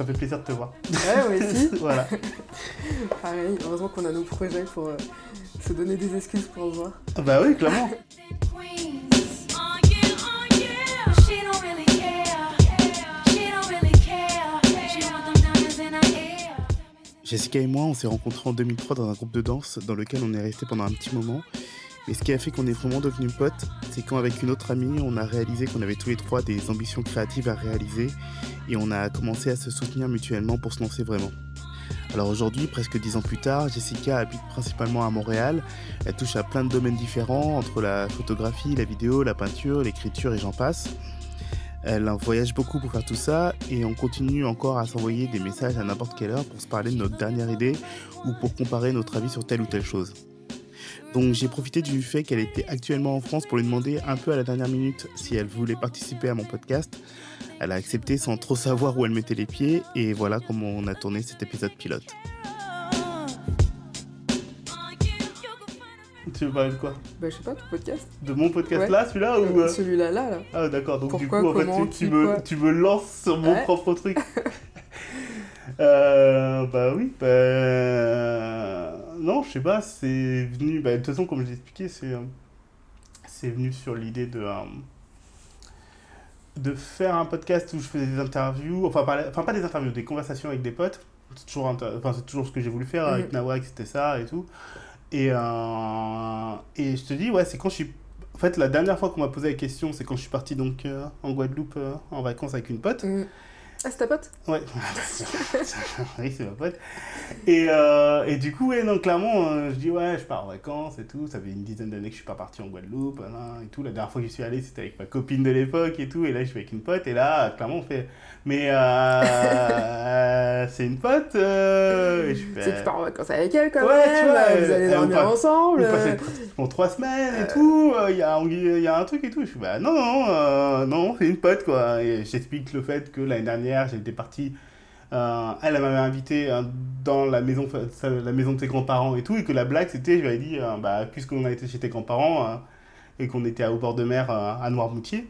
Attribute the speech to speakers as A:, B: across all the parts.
A: Ça fait plaisir de te voir.
B: Ouais, moi aussi.
A: voilà.
B: Pareil, heureusement qu'on a nos projets pour euh, se donner des excuses pour se voir.
A: Bah oui, clairement. Jessica et moi, on s'est rencontrés en 2003 dans un groupe de danse dans lequel on est resté pendant un petit moment. Mais ce qui a fait qu'on est vraiment devenus potes, c'est quand avec une autre amie, on a réalisé qu'on avait tous les trois des ambitions créatives à réaliser et on a commencé à se soutenir mutuellement pour se lancer vraiment. Alors aujourd'hui, presque dix ans plus tard, Jessica habite principalement à Montréal. Elle touche à plein de domaines différents, entre la photographie, la vidéo, la peinture, l'écriture et j'en passe. Elle voyage beaucoup pour faire tout ça et on continue encore à s'envoyer des messages à n'importe quelle heure pour se parler de notre dernière idée ou pour comparer notre avis sur telle ou telle chose. Donc j'ai profité du fait qu'elle était actuellement en France pour lui demander un peu à la dernière minute si elle voulait participer à mon podcast. Elle a accepté sans trop savoir où elle mettait les pieds et voilà comment on a tourné cet épisode pilote. Tu veux parler de quoi?
B: Bah, je sais pas, ton podcast
A: De mon podcast
B: Ouais.
A: là, celui-là ou...
B: Euh, Celui-là, là, là.
A: Ah d'accord, donc du coup en fait tu, me,
B: quoi?
A: tu me lances sur mon
B: Ouais.
A: propre truc. Euh, bah oui, bah... Non, je sais pas, c'est venu... Bah, de toute façon, comme je l'ai expliqué, c'est euh, c'est venu sur l'idée de... euh, de faire un podcast où je faisais des interviews, enfin, pas, enfin pas des interviews, des conversations avec des potes. C'est toujours, enfin, c'est toujours ce que j'ai voulu faire avec
B: Mhm.
A: Nawak, c'était ça et tout. Et, euh, et je te dis, ouais, c'est quand je suis... En fait, la dernière fois qu'on m'a posé la question, c'est quand je suis parti donc euh, en Guadeloupe en vacances avec une pote.
B: Mm. Ah, c'est ta pote?
A: Ouais, oui, c'est ma pote. Et, euh, et du coup, ouais, non, clairement, euh, je dis, ouais, je pars en vacances et tout. Ça fait une dizaine d'années que je suis pas parti en Guadeloupe voilà, et tout. La dernière fois que je suis allé, c'était avec ma copine de l'époque et tout. Et là, je suis avec une pote. Et là, clairement, on fait, mais euh, c'est une pote. et je fais,
B: C'est que tu pars en vacances avec elle quand
A: Ouais, tu
B: même,
A: vois,
B: vous allez dormir ensemble.
A: on passait pratiquement trois semaines et tout, il y, a, un- y a un truc et tout. Je suis bah non, non, non, c'est une pote quoi. Et j'explique le fait que l'année dernière, j'étais parti, euh, elle elle m'avait invité euh, dans la maison, la maison de ses grands-parents et tout, et que la blague c'était, je lui avais dit, euh, bah, puisqu'on a été chez tes grands-parents et qu'on était au bord de mer à Noirmoutier,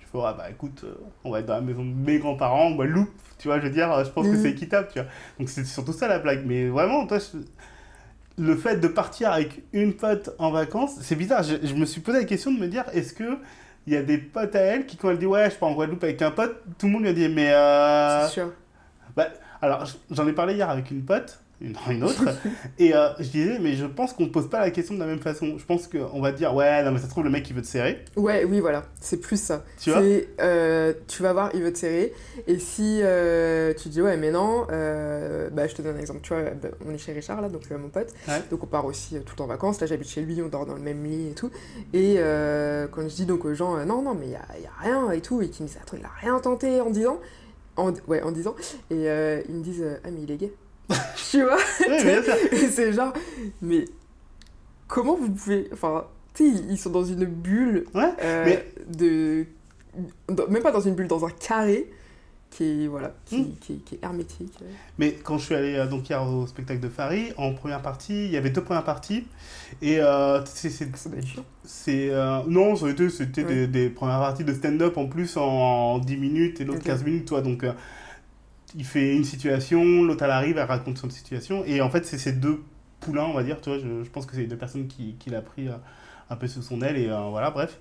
A: je fais, ah, bah écoute, on va être dans la maison de mes grands-parents, en Guadeloupe, tu vois, je veux dire, je pense que
B: Mhm.
A: c'est équitable, tu vois. Donc c'est surtout ça la blague, mais vraiment, toi, je- le fait de partir avec une pote en vacances, c'est bizarre. Je, je me suis posé la question de me dire, est-ce que il y a des potes à elle qui, quand elle dit ouais, je pars en Guadeloupe avec un pote, tout le monde lui a dit, mais euh...
B: C'est sûr.
A: bah, alors j'en ai parlé hier avec une pote, une, une autre, et euh, je disais, mais je pense qu'on ne pose pas la question de la même façon. Je pense qu'on va dire, ouais, non, mais ça se trouve, le mec il veut te serrer,
B: Ouais, oui, voilà, c'est plus ça.
A: tu vois.
B: Euh, tu vas voir, il veut te serrer. Et si euh, tu dis ouais, mais non, bah, je te donne un exemple. Tu vois, bah, on est chez Richard là, donc mon pote.
A: Ouais.
B: Donc on part aussi tout en vacances. Là, j'habite chez lui, on dort dans le même lit et tout. Et quand je dis donc aux gens, non, non, mais il n'y a, y a rien et tout, et qu'ils me disent, attends, il a rien tenté en disant. En, ouais, en disant. Et ils me disent, ah, mais il est gay. tu vois
A: Ouais,
B: c'est genre, mais comment vous pouvez. Enfin, tu sais, ils sont dans une bulle
A: Ouais,
B: euh,
A: mais-
B: de. dans- même pas dans une bulle, dans un carré qui est, voilà, qui,
A: Hmm.
B: qui, qui est hermétique.
A: Mais quand je suis allé euh, donc hier au spectacle de Farid, en première partie, il y avait deux premières parties, et euh, c'est- c'est euh, non, c'était
B: Ouais.
A: des, des premières parties de stand-up en plus en, 10 minutes et l'autre
B: Ok.
A: 15 minutes, toi. Donc, euh, il fait une situation, l'autre elle arrive, elle raconte son situation. Et en fait, c'est ces deux poulains, on va dire, tu. Je, pense que c'est les deux personnes qui, qui l'a pris euh, un peu sous son aile et euh, voilà, bref.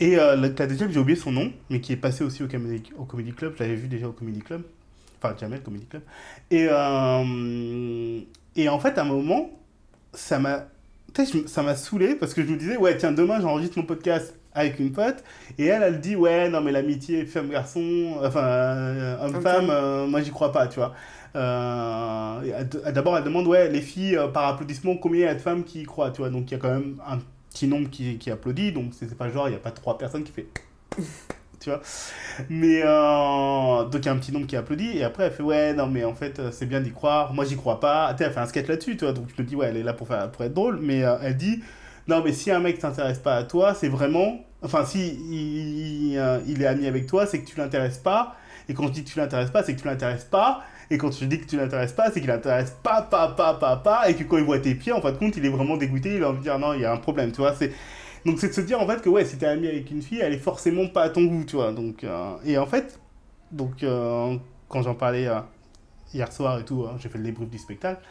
A: Et euh, la, la deuxième, j'ai oublié son nom, mais qui est passé aussi au Comedy, au Club. Je l'avais vu déjà au Comedy Club. Enfin, jamais le Comedy Club. Et, et en fait, à un moment, ça m'a ça m'a saoulé parce que je me disais, ouais, tiens, demain j'enregistre mon podcast avec une pote et elle, elle dit, ouais, non, mais l'amitié femme-garçon, enfin, euh, homme-femme, euh, moi j'y crois pas, tu vois. Euh, D'abord, elle demande, ouais, les filles, euh, par applaudissement, combien il y a de femmes qui y croient, tu vois. Donc il y a quand même un petit nombre qui, qui applaudit, donc c'est pas genre, il n'y a pas trois personnes qui fait. tu vois. Mais euh, donc il y a un petit nombre qui applaudit et après elle fait ouais non mais en fait c'est bien d'y croire moi j'y crois pas tu elle fait un sketch là-dessus tu vois donc je me dis ouais elle est là pour faire pour être drôle mais euh, elle dit non mais si un mec t'intéresse pas à toi c'est vraiment enfin si euh, il est ami avec toi c'est que tu l'intéresses pas et quand je dis que tu l'intéresses pas c'est que tu l'intéresses pas et quand je dis que tu l'intéresses pas c'est qu'il l'intéresse pas pas pas pas pas et que quand il voit tes pieds en fin de compte il est vraiment dégoûté il a envie de dire non il y a un problème tu vois c'est donc c'est de se dire en fait que ouais, si t'es ami avec une fille, elle est forcément pas à ton goût, tu vois. Donc, euh, et en fait, donc, euh, quand j'en parlais hier soir et tout, hein, j'ai fait le débrief du spectacle.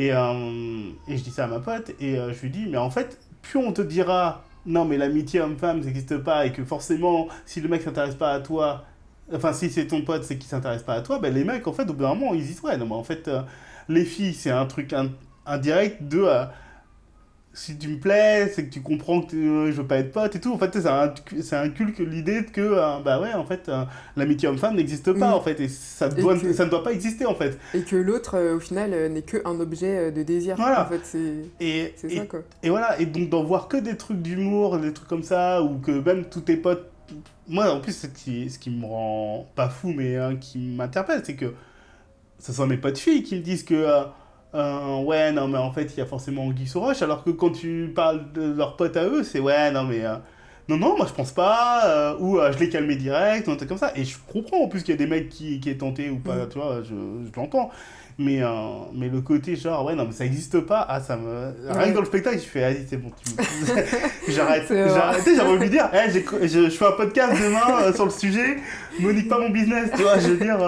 A: Et, euh, et je dis ça à ma pote, et euh, je lui dis, mais en fait, plus on te dira, non, mais l'amitié homme-femme, n'existe pas, et que forcément, si le mec s'intéresse pas à toi, enfin, si c'est ton pote, c'est qu'il s'intéresse pas à toi, ben les mecs, en fait, au bout d'un moment, ils disent, ouais, non, mais en fait, euh, les filles, c'est un truc in- indirect de. Si tu me plais, c'est que tu comprends que euh, je veux pas être pote et tout. En fait, c'est un, inculque l'idée que, euh, bah ouais, en fait, euh, l'amitié homme-femme n'existe pas, en fait, et ça,
B: Et
A: doit,
B: que-
A: ça ne doit pas exister, en fait.
B: Et que l'autre, euh, au final, euh, n'est qu'un objet de désir.
A: Voilà.
B: En fait, c'est ça, quoi.
A: et voilà, et donc d'en voir que des trucs d'humour, des trucs comme ça, ou que même tous tes potes. Moi, en plus, ce qui, ce qui me rend pas fou, mais hein, qui m'interpelle, c'est que ce sont mes potes filles qui me disent que. Euh, ouais, non, mais en fait, il y a forcément Anguille sous roche, alors que quand tu parles de leurs potes à eux, c'est ouais, non, mais. euh, non, non, moi je pense pas, euh, ou je l'ai calmé direct, ou un truc comme ça. Et je comprends en plus qu'il y a des mecs qui, qui est tenté ou pas,
B: Mhm.
A: tu vois, je, je l'entends. Mais, mais le côté genre, ouais, non, mais ça existe pas, ah, ça me. Rien
B: Ouais.
A: que dans le spectacle, je fais, vas-y, c'est bon, tu me- J'arrête. Arrêté, j'avais envie de dire, Eh, je, je fais un podcast demain sur le sujet, me nique pas mon business, tu vois, je veux dire.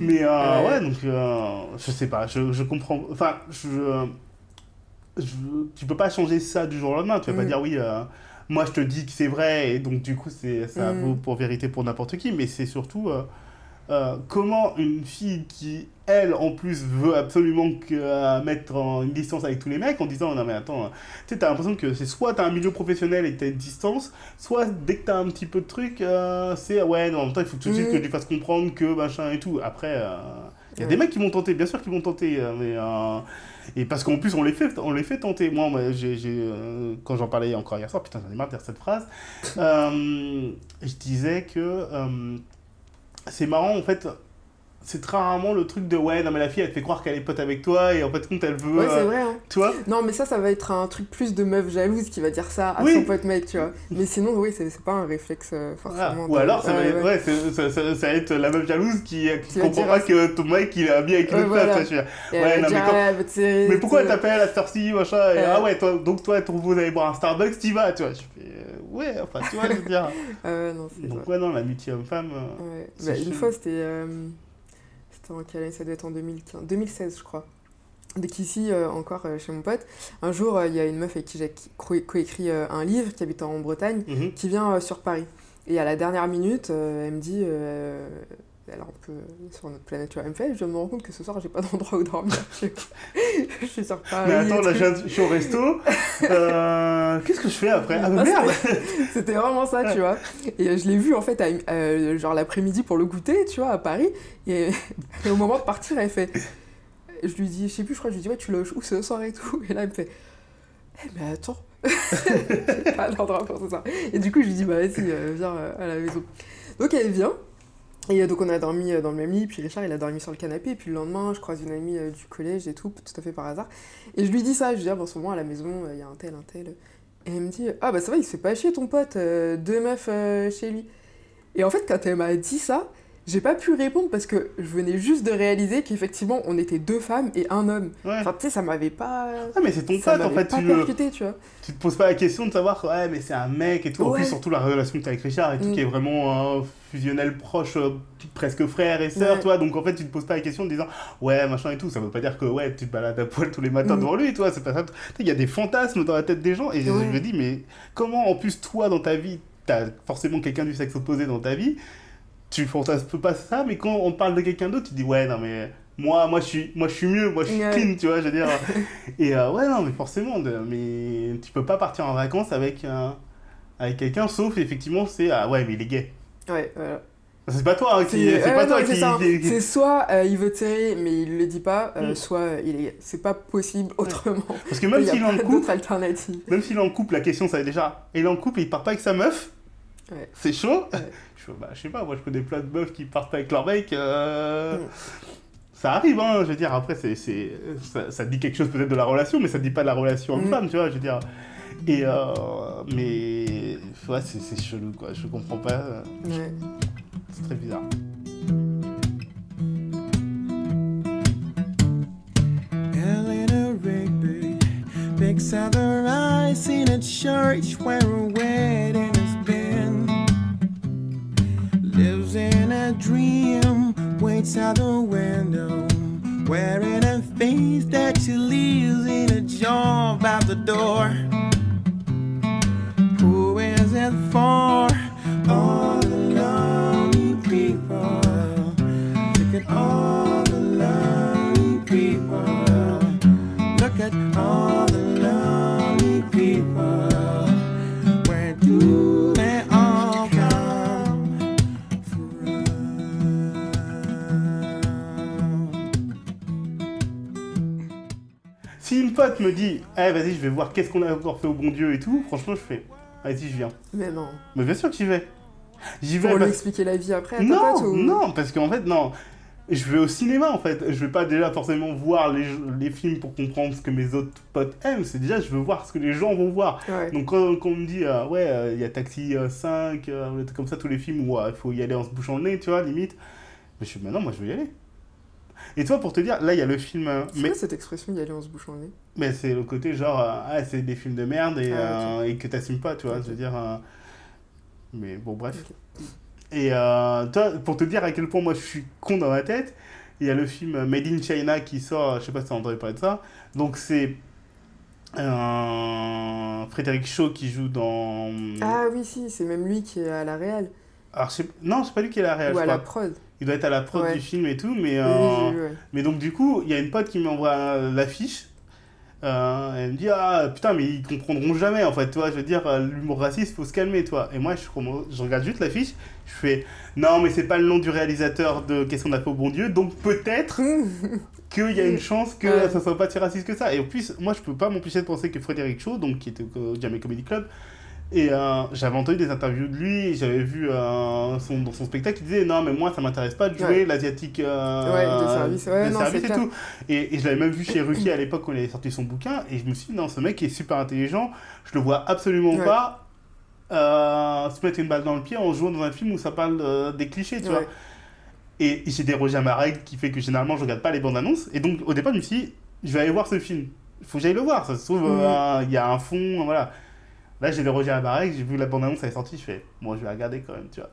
A: Mais euh,
B: Ouais.
A: ouais, donc, euh, je sais pas, je, je comprends. Enfin, je, je. Tu peux pas changer ça du jour au lendemain, tu vas pas
B: Mm.
A: dire, oui. euh, moi, je te dis que c'est vrai, et donc du coup, ça
B: Mm.
A: vaut pour vérité pour n'importe qui, mais c'est surtout euh, comment une fille qui, elle, en plus, veut absolument que, euh, mettre en une distance avec tous les mecs en disant Non, mais attends, tu sais, t'as l'impression que c'est soit t'as un milieu professionnel et t'as une distance, soit dès que t'as un petit peu de truc, euh, c'est ouais, non, en même temps, il faut tout de suite
B: Mm.
A: que tu fasses comprendre que machin et tout. Après, il y a
B: Ouais.
A: des mecs qui vont tenter, bien sûr qu'ils vont tenter, euh, mais. euh, et parce qu'en plus, on les fait, on les fait tenter. Moi, euh, quand j'en parlais encore hier soir, putain, j'en ai marre de dire cette phrase. euh, je disais que c'est marrant, en fait, c'est très rarement le truc de ouais, non, mais la fille, elle te fait croire qu'elle est pote avec toi, et en fait, compte, elle veut.
B: Ouais, c'est
A: euh,
B: vrai. Hein.
A: tu vois?
B: Non, mais ça, ça va être un truc plus de meuf jalouse qui va dire ça à
A: Oui.
B: son pote mec, tu vois. Mais sinon, oui, c'est c'est pas un réflexe euh, forcément.
A: Ou alors, ça, va être,
B: ouais.
A: ça, ça- ça va être la meuf jalouse qui, qui
B: Qui
A: comprend pas que ton mec il est bien avec une autre
B: voilà.
A: meuf, Ouais,
B: elle
A: non, mais quand- pourquoi elle t'appelle à cette heure-ci, machin et. Ah ouais, toi, donc toi, ton vous allez boire un Starbucks, t'y vas, tu vois. Je fais, euh, ouais, enfin, tu vois, je veux dire.
B: Ah ouais, non, c'est
A: Donc,
B: ça.
A: ouais, non, l'amitié homme-femme. euh,
B: Ouais.
A: c'est
B: Bah, une fois, c'était. euh, C'était en quelle année Ça devait être en 2015. 2016, je crois. Dès qu'ici, euh, encore euh, chez mon pote, un jour, euh, il y a une meuf avec qui j'ai co- coécrit euh, un livre qui habite en Bretagne
A: mhm.
B: qui vient euh, sur Paris. Et à la dernière minute, euh, elle me dit, un peu sur notre planète, fait, je me rends compte que ce soir, j'ai pas d'endroit où dormir. je, je suis sur Paris.
A: Mais attends, là, je suis au resto. Euh, Qu'est-ce que je fais après? Ah, mais
B: Ah,
A: merde
B: C'était vraiment ça, tu vois. Et euh, je l'ai vu en fait, à, euh, genre l'après-midi pour le goûter, tu vois, à Paris. Et, et au moment de partir, elle fait. Je lui dis, je sais plus, je crois, je lui dis, ouais, tu loges où ce soir et tout? Et là, elle me fait, eh, mais attends, j'ai pas l'endroit pour tout ça. Et du coup, je lui dis, bah vas-y, viens à la maison. Donc elle vient. Et euh, donc on a dormi euh, dans le même lit, puis Richard il a dormi sur le canapé, et puis le lendemain je croise une amie euh, du collège et tout, tout à fait par hasard. Et je lui dis ça, je lui dis ah, bon, en ce moment à la maison il y a un tel, un tel. Et elle me dit ah bah ça va, il se fait pas chier ton pote, euh, deux meufs euh, chez lui. Et en fait quand elle m'a dit ça, j'ai pas pu répondre parce que je venais juste de réaliser qu'effectivement on était deux femmes et un homme.
A: Ouais.
B: Enfin tu sais ça m'avait pas...
A: Ah, mais c'est ton pote, en fait.
B: pas
A: Tu,
B: percuté, tu vois.
A: tu te poses pas la question de savoir, ouais, mais c'est un mec et tout. En plus, surtout la relation que t'as avec Richard et tout,
B: Mm.
A: qui est vraiment euh, fusionnel proche, euh, presque frère et sœur,
B: Ouais.
A: toi. Donc en fait, tu te poses pas la question en disant, ouais, machin et tout. Ça veut pas dire que, ouais, tu te balades à poil tous les matins
B: Mm.
A: devant lui, toi. C'est pas ça. Il y a des fantasmes dans la tête des gens. Et je-
B: Ouais.
A: je me dis, mais comment, en plus, toi, dans ta vie, t'as forcément quelqu'un du sexe opposé dans ta vie, tu fantasmes pas ça, mais quand on parle de quelqu'un d'autre, tu dis, ouais, non, mais. Moi, moi, je suis, moi, je suis mieux, moi, je suis clean, tu vois, je veux dire. Et euh, ouais, non, mais forcément, de- mais tu peux pas partir en vacances avec, un- avec quelqu'un, sauf effectivement, c'est ah ouais, mais il est gay.
B: Ouais, voilà.
A: C'est pas toi hein, qui.
B: C'est
A: pas
B: non,
A: toi
B: c'est
A: qui. qui-
B: C'est soit euh, il veut tirer mais il le dit pas, euh,
A: Mm.
B: soit euh, il est... c'est pas possible autrement.
A: Parce que même s'il en couple, même s'il en couple, la question, ça est déjà. Il est en couple et il part pas avec sa meuf?
B: Ouais.
A: C'est chaud?
B: Ouais.
A: Je, fais, bah, je sais pas, moi, je connais plein de meufs qui partent pas avec leur mec.
B: Mm.
A: Ça arrive, hein, je veux dire, après, c'est, ça, ça dit quelque chose peut-être de la relation, mais ça dit pas de la relation
B: Mm.
A: homme-femme, tu vois, je veux dire. Et euh, mais ouais, c'est, c'est chelou, quoi, je comprends pas,
B: Ouais.
A: c'est très bizarre.
C: Eleanor Rigby picks out the rice in a church where a wedding has been. Lives in a dream, waits out the window, wearing a face that she leaves in a jar about the door.
A: Me dit, eh vas-y, je vais voir qu'est-ce qu'on a encore fait au bon Dieu et tout, franchement, je fais, vas-y, je viens.
B: Mais non.
A: Mais bien sûr que j'y vais. J'y vais
B: Pour lui
A: parce-
B: expliquer la vie après à ta
A: Non,
B: pote ou...
A: non, parce qu'en fait, non. Je vais au cinéma en fait. Je vais pas déjà forcément voir les, les films pour comprendre ce que mes autres potes aiment. C'est déjà, je veux voir ce que les gens vont voir.
B: Ouais.
A: Donc quand, quand on me dit, euh, ouais, euh, il y a Taxi euh, 5, euh, comme ça, tous les films où il faut y aller en se bouchant le nez, tu vois, limite. Mais je suis, mais non, moi je veux y aller. Et toi, pour te dire, là, il y a le film.
B: C'est
A: mais
B: quoi cette expression y aller en se bouchant le nez?
A: Mais c'est le côté genre, euh, ah, c'est des films de merde et,
B: Ah,
A: euh, et que t'assumes pas, tu vois. Je veux dire. euh, Mais bon, bref. Et toi, pour te dire à quel point moi je suis con dans ma tête, il y a le film Made in China qui sort, je sais pas si t'as entendu parler de ça. Donc c'est euh, Frédéric Shaw qui joue dans.
B: Ah oui, si, c'est même lui qui est à la réal.
A: Alors, je sais- Non, c'est pas lui qui est à la réal,
B: ou à la prod.
A: Il doit être à la prod
B: Ouais.
A: du film et tout, mais.
B: Oui, ouais.
A: Mais donc, du coup, il y a une pote qui m'envoie l'affiche. Euh, elle me dit Ah putain, mais ils comprendront jamais en fait, toi. Je veux dire, euh, l'humour raciste, faut se calmer, toi. Et moi, je, regarde juste l'affiche, je fais Non, mais c'est pas le nom du réalisateur de Qu'est-ce qu'on a fait au bon Dieu, donc peut-être qu'il y a une chance que
B: Ouais.
A: ça soit pas si raciste que ça. Et en plus, moi, je peux pas m'empêcher de penser que Frédéric Shaw, donc qui était au Jamie Comedy Club, et euh, j'avais entendu des interviews de lui, j'avais vu euh, son, dans son spectacle, il disait non, mais moi ça m'intéresse pas de jouer
B: Ouais.
A: l'asiatique euh,
B: Ouais, non,
A: et
B: clair.
A: tout. Et, et je l'avais même vu chez Ruki à l'époque quand il avait sorti son bouquin, et je me suis dit non, ce mec est super intelligent, je le vois absolument pas euh, se mettre une balle dans le pied en jouant dans un film où ça parle des clichés, tu vois. Et j'ai dérogé à ma règle qui fait que généralement je regarde pas les bandes annonces. Et donc au départ je me suis dit, je vais aller voir ce film. Il faut que j'aille le voir, ça se trouve, euh, il y a un fond, voilà. Là j'ai dérogé à règle, j'ai vu la bande annonce, elle est sortie, je fais, moi je vais la regarder quand même, tu vois.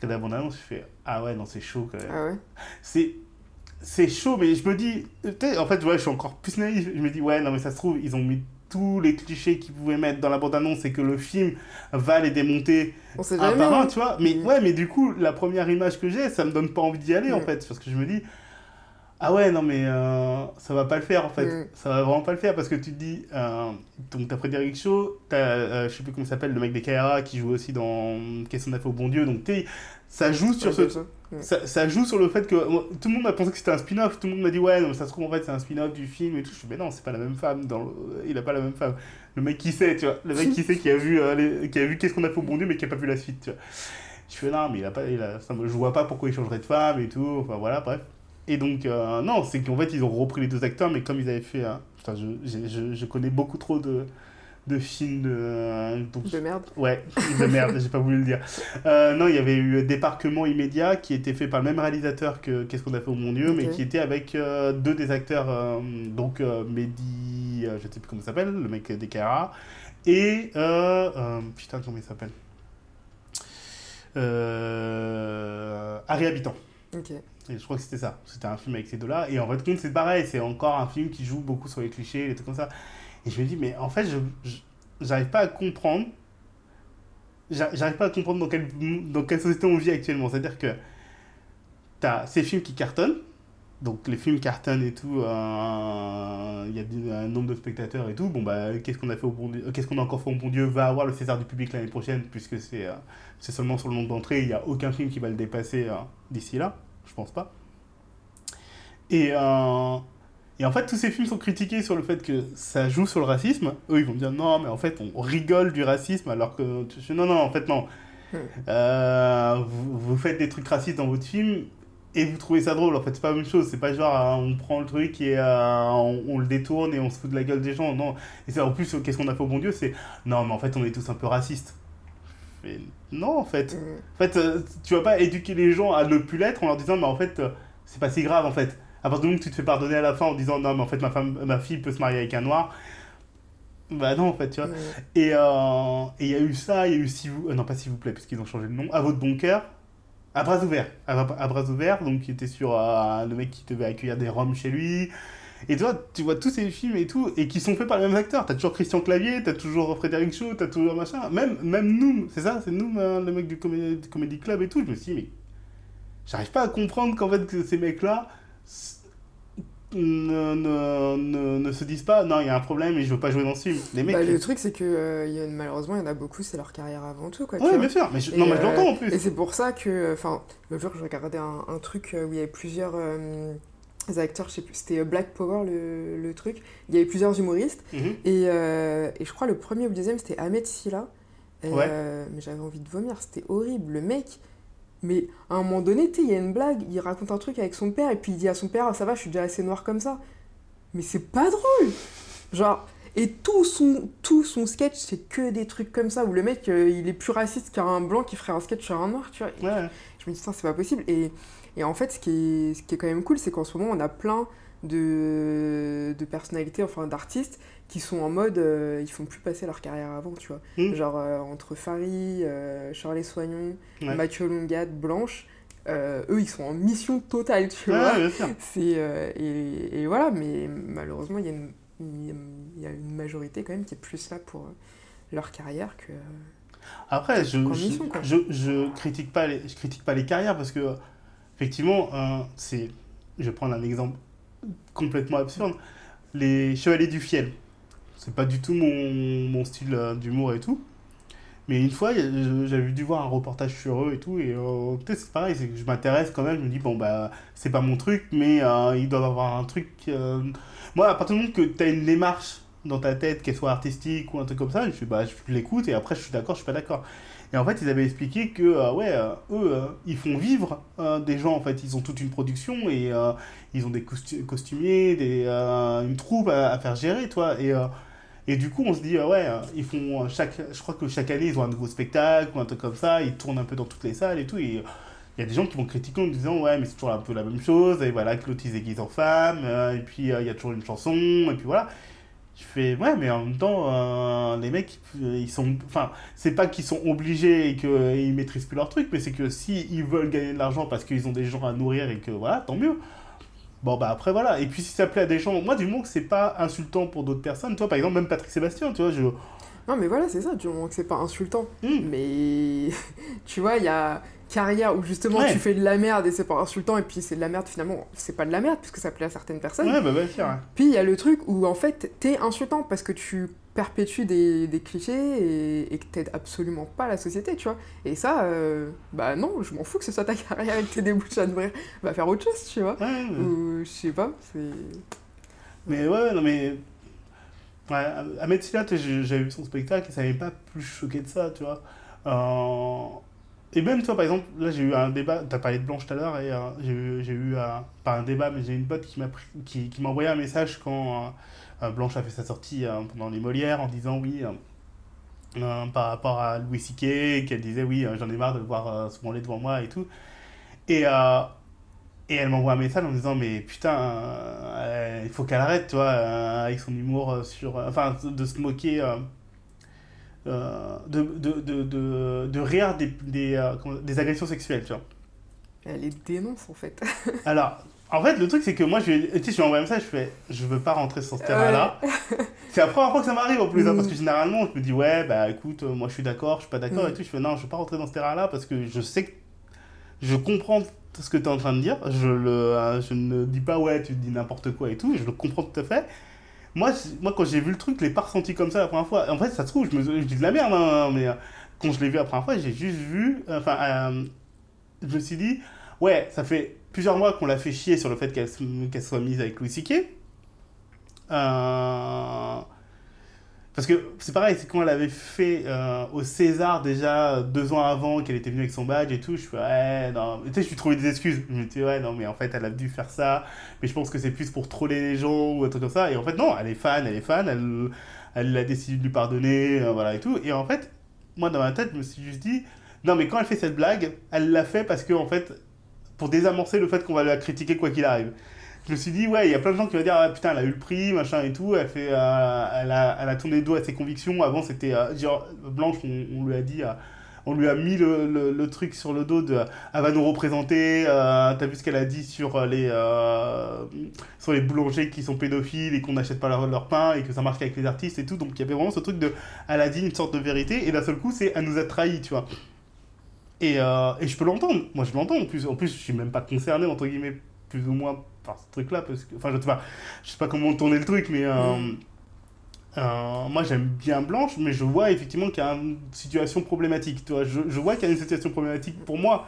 A: Je regarde la bande annonce, je fais, ah ouais, non c'est chaud quand même.
B: Ah ouais?
A: C'est. C'est chaud, mais je me dis, en fait, ouais, je suis encore plus naïf. Je me dis, ouais, non, mais ça se trouve, ils ont mis tous les clichés qu'ils pouvaient mettre dans la bande-annonce et que le film va les démonter
B: On sait
A: un
B: jamais.
A: par un,
B: hein.
A: tu vois. Mais
B: Mm.
A: ouais, mais du coup, la première image que j'ai, ça me donne pas envie d'y aller, en
B: Mm.
A: fait. Parce que je me dis, ah ouais, non, mais euh, ça va pas le faire, en fait.
B: Mm.
A: Ça va vraiment pas le faire parce que tu te dis, euh, donc t'as Frédéric Shaw, t'as, euh, je sais plus comment il s'appelle, le mec des KRA qui joue aussi dans Qu'est-ce qu'on a fait au bon Dieu. Donc, sais, ça joue sur ce
B: sûr.
A: ça, ça joue sur le fait que moi, tout le monde a pensé que c'était un spin-off. Tout le monde m'a dit ouais, non, mais ça se trouve en fait c'est un spin-off du film et tout. Je suis mais non, c'est pas la même femme. Dans le- Il a pas la même femme. Le mec qui sait, tu vois. Le mec qui sait qui a vu les- qui a vu qu'est-ce qu'on a fait au bon Dieu mais qui a pas vu la suite, tu vois. Je fais non, mais il a pas, il a, ça je vois pas pourquoi il changerait de femme et tout. Enfin voilà, bref. Et donc euh, non, c'est qu'en fait ils ont repris les deux acteurs, mais comme ils avaient fait, euh, putain, je, je, je connais beaucoup trop de de films de, euh, donc
B: De merde.
A: Ouais, de merde, j'ai pas voulu le dire. Euh, non, il y avait eu Débarquement immédiat qui était fait par le même réalisateur que Qu'est-ce qu'on a fait au mon Dieu, mais qui était avec euh, deux des acteurs, euh, donc euh, Mehdi, euh, je sais plus comment il s'appelle, le mec des KRA, et euh, euh, putain, comment il s'appelle? Euh, Harry Habitant.
B: Ok.
A: Je crois que c'était ça. C'était un film avec ces deux-là. Et en fait, c'est pareil. C'est encore un film qui joue beaucoup sur les clichés, les trucs comme ça. Et je me dis, mais en fait, je pas à comprendre. j'a- J'arrive pas à comprendre dans quelle, dans quelle société on vit actuellement. C'est-à-dire que t'as ces films qui cartonnent. Donc les films cartonnent et tout. euh, Il y a un nombre de spectateurs et tout. Bon, bah, qu'est-ce qu'on a fait au bon Dieu Qu'est-ce qu'on a encore fait au bon Dieu? Va avoir le César du public l'année prochaine, puisque c'est euh, seulement sur le nombre d'entrées. Il n'y a aucun film qui va le dépasser euh, d'ici là. Je pense pas. Et, euh, et en fait, tous ces films sont critiqués sur le fait que ça joue sur le racisme. Eux, ils vont me dire non, mais en fait, on rigole du racisme, alors que tu non, non, en fait, non.
B: Hmm.
A: Euh, vous, vous faites des trucs racistes dans votre film et vous trouvez ça drôle. En fait, c'est pas la même chose. C'est pas genre euh, on prend le truc et euh, on, on le détourne et on se fout de la gueule des gens. Non. Et en plus, qu'est-ce qu'on a fait au bon Dieu? C'est non, mais en fait, on est tous un peu racistes. Je fais, non, en fait.
B: Mm.
A: En fait, euh, tu vas pas éduquer les gens à ne plus l'être en leur disant, mais en fait, euh, c'est pas si grave, en fait. À partir du moment que tu te fais pardonner à la fin en disant, non, mais en fait, ma, femme, ma fille peut se marier avec un noir. Bah non, en fait, tu vois.
B: Mm.
A: Et euh, et il y a eu ça, il y a eu si vous... euh, non, pas s'il vous plaît, puisqu'ils ont changé le nom. À votre bon cœur. à bras ouverts. À, à bras ouverts, donc qui était sur euh, le mec qui devait accueillir des Roms chez lui. Et toi, tu vois tous ces films et tout, et qui sont faits par les mêmes acteurs. T'as toujours Christian Clavier, t'as toujours Frédéric Shaw, t'as toujours machin. Même, même nous, c'est ça, c'est nous, euh, le mec du Comedy, Club et tout. Je me suis dit, mais j'arrive pas à comprendre qu'en fait, que ces mecs-là s- ne, ne, ne, ne se disent pas, non, il y a un problème et je veux pas jouer dans ce film. Les mecs.
B: Bah, le truc, c'est que euh, y a, malheureusement, il y en a beaucoup, c'est leur carrière avant tout. Quoi,
A: ouais, bien sûr, mais je,
B: Et,
A: non, mais je
B: euh,
A: l'entends en plus.
B: Et c'est pour ça que, enfin, le jour, je regardais un, un truc euh, où il y avait plusieurs euh, acteurs, je sais plus, c'était euh, Black Power le, le truc. Il y avait plusieurs humoristes.
A: Mhm.
B: Et, euh, et je crois le premier ou le deuxième, c'était Ahmed Silla. Et,
A: Ouais.
B: euh, mais j'avais envie de vomir, c'était horrible. Le mec, mais à un moment donné, il y a une blague, il raconte un truc avec son père, et puis il dit à son père, ça va, je suis déjà assez noir comme ça. Mais c'est pas drôle Genre, et tout son, tout son sketch, c'est que des trucs comme ça, où le mec, euh, il est plus raciste qu'un blanc qui ferait un sketch sur un noir, tu vois. Et
A: Ouais.
B: je me dis, ça, c'est pas possible. Et, et en fait, ce qui est, ce qui est quand même cool, c'est qu'en ce moment, on a plein de, de personnalités, enfin d'artistes, qui sont en mode, euh, ils font plus passer leur carrière avant, tu vois.
A: Mm.
B: Genre, euh, entre Farid, euh, Charles Soignon,
A: Ouais.
B: Mathieu Longade, Blanche, euh, eux, ils sont en mission totale, tu
A: Ouais,
B: vois. C'est, euh, et, et voilà, mais malheureusement, il y, a une- il y a une majorité quand même qui est plus là pour leur carrière que...
A: Après, je, je, je, je critique pas les, je critique pas les carrières parce que, effectivement, je vais prendre un exemple complètement absurde, les Chevaliers du Fiel. C'est pas du tout mon, style euh, d'humour et tout. Mais une fois, j'avais dû voir un reportage sur eux et tout, et euh, peut-être c'est pareil, c'est que je m'intéresse quand même, je me dis, bon, bah, c'est pas mon truc, mais euh, ils doivent avoir un truc. euh, Moi, à partir du moment que tu as une démarche dans ta tête, qu'elle soit artistique ou un truc comme ça, je, bah, je l'écoute et après je suis d'accord, je suis pas d'accord. Et en fait, ils avaient expliqué que, euh, ouais, euh, eux, euh, ils font vivre des gens, en fait, ils ont toute une production et ils ont des costu- costumiers, des, une troupe à, faire gérer, toi. Et, et du coup, on se dit, ouais, ils font chaque, je crois que chaque année, ils ont un nouveau spectacle ou un truc comme ça, ils tournent un peu dans toutes les salles et tout. Il y a des gens qui vont critiquer en disant ouais mais c'est toujours un peu la même chose. Et voilà l'autre il se déguise en femme. Et puis il y a toujours une chanson. Et puis voilà je fais ouais mais en même temps euh, les mecs euh, ils sont enfin c'est pas qu'ils sont obligés et qu'ils maîtrisent plus leur truc mais c'est que si ils veulent gagner de l'argent parce qu'ils ont des gens à nourrir et que voilà tant mieux bon bah après voilà et puis si ça plaît à des gens moi du moment que c'est pas insultant pour d'autres personnes toi par exemple même Patrick Sébastien tu vois je
B: Non, mais voilà, c'est ça, du moment que c'est pas insultant.
A: Hmm.
B: Mais tu vois, il y a carrière où justement
A: Ouais.
B: tu fais de la merde et c'est pas insultant, et puis c'est de la merde finalement, c'est pas de la merde puisque ça plaît à certaines personnes.
A: ouais bah bien sûr.
B: Puis il y a le truc où en fait t'es insultant parce que tu perpétues des, des clichés et, et que t'aides absolument pas la société, tu vois. Et ça, euh, bah non, je m'en fous que ce soit ta carrière et que t'aies des bouches à nourrir. Va faire autre chose, tu vois.
A: Ouais.
B: Ou je sais pas, c'est.
A: Mais ouais, non mais. Ouais, Ahmed j'avais vu son spectacle et ça m'avait pas plus choqué de ça, tu vois. Euh, Et même toi, par exemple, là j'ai eu un débat, t'as parlé de Blanche tout à l'heure et euh, j'ai eu, eu euh, pas un débat, mais j'ai une pote qui m'a qui, qui envoyé un message quand euh, Blanche a fait sa sortie pendant les Molières en disant oui. par rapport à Louis C.K., qu'elle disait oui, j'en ai marre de le voir se branler devant moi et tout. Et, et elle m'envoie un message en disant mais putain, il faut qu'elle arrête, euh, avec son humour sur... enfin, de se moquer... euh, de, de, de, de, rire des, des, euh, des agressions sexuelles, tu vois.
B: Elle les dénonce en fait.
A: Alors, en fait, le truc, c'est que moi, je, tu sais, je lui ai envoyé un message, je fais, je veux pas rentrer sur ce terrain-là. C'est la première fois que ça m'arrive en plus, hein,
B: Mm.
A: parce que généralement, je me dis, ouais, bah écoute, euh, moi je suis d'accord, je suis pas d'accord
B: Mm.
A: et tout. Je fais, non, je veux pas rentrer dans ce terrain-là parce que je sais que je comprends ce que tu es en train de dire. Je, le, je ne dis pas, ouais, tu dis n'importe quoi et tout, je le comprends tout à fait. Moi, moi quand j'ai vu le truc, je l'ai pas ressenti comme ça la première fois? En fait, ça se trouve, je, me, dis de la merde, hein, mais euh, quand je l'ai vu la première fois, j'ai juste vu, enfin, euh, je me suis dit, ouais, ça fait plusieurs mois qu'on l'a fait chier sur le fait qu'elle qu'elle soit mise avec Louis C.K. Euh, Parce que c'est pareil, c'est quand elle avait fait euh, au César déjà deux ans avant qu'elle était venue avec son badge et tout, je fais ouais, non, tu sais, je lui trouvais des excuses. Je me ouais, non, mais en fait, elle a dû faire ça, mais je pense que c'est plus pour troller les gens ou un truc comme ça. Et en fait, non, elle est fan, elle est fan, elle, elle a décidé de lui pardonner, euh, voilà et tout. Et en fait, moi dans ma tête, je me suis juste dit, non, mais quand elle fait cette blague, elle l'a fait parce que en fait, pour désamorcer le fait qu'on va la critiquer quoi qu'il arrive. Je me suis dit, ouais, il y a plein de gens qui vont dire, ah, putain, elle a eu le prix, machin et tout, elle, fait, euh, elle, a, elle a tourné le dos à ses convictions. Avant, c'était, euh, genre, Blanche, on, on lui a dit, euh, on lui a mis le, le- truc sur le dos de elle va nous représenter. T'as vu ce qu'elle a dit sur les, sur les boulangers qui sont pédophiles et qu'on n'achète pas leur, pain et que ça marche qu'avec les artistes et tout. Donc il y avait vraiment ce truc de. Elle a dit une sorte de vérité et d'un seul coup, c'est elle nous a trahis, tu vois. Et, et je peux l'entendre. Moi, je l'entends. En plus, en plus, je suis même pas concerné, entre guillemets, plus ou moins par ce truc-là. Parce que, enfin, je sais pas, je sais pas comment tourner le truc, mais. euh, euh, moi, j'aime bien Blanche, mais je vois effectivement qu'il y a une situation problématique. Tu vois. Je, je vois qu'il y a une situation problématique pour moi.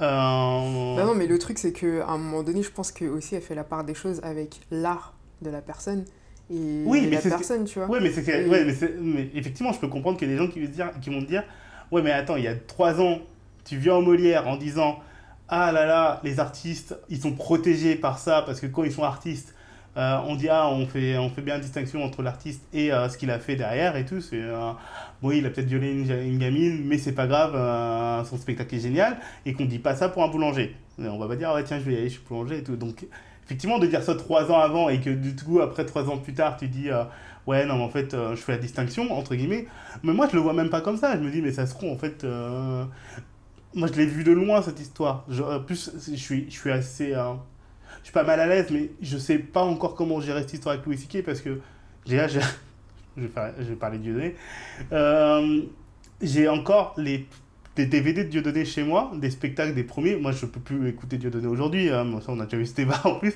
A: Euh,
B: Bah non, mais le truc, c'est qu'à un moment donné, je pense que aussi elle fait la part des choses avec l'art de la personne et
A: Oui, mais
B: la
A: que-
B: personne, tu vois.
A: Ouais, mais, c'est que-
B: Et-
A: ouais, mais, effectivement, je peux comprendre qu'il y a des gens qui, vont dire, qui vont dire Ouais, mais attends, il y a trois ans, tu viens au Molière en disant Ah là là, les artistes, ils sont protégés par ça, parce que quand ils sont artistes, euh, on dit Ah, on fait, on fait bien distinction entre l'artiste et euh, ce qu'il a fait derrière et tout. Euh, bon, il a peut-être violé une, gamine, mais c'est pas grave, son spectacle est génial, et qu'on dit pas ça pour un boulanger. On va pas dire Ah tiens, je vais y aller, je suis boulanger et tout. Donc, effectivement, de dire ça trois ans avant et que du coup, après trois ans plus tard, tu dis. ouais, non, mais en fait, je fais la distinction, entre guillemets. Mais moi, je le vois même pas comme ça. Je me dis, mais ça se trouve, en fait. Moi, je l'ai vu de loin, cette histoire. Je, en plus, je suis, je suis assez. euh, Je suis pas mal à l'aise, mais je sais pas encore comment gérer cette histoire avec Louis C.K. parce que. Déjà. Je vais, parler de. Euh, j'ai encore les des DVD de Dieudonné chez moi, des spectacles des premiers. Moi, je peux plus écouter Dieudonné aujourd'hui. hein. Bon, ça, on a déjà eu ce débat en plus.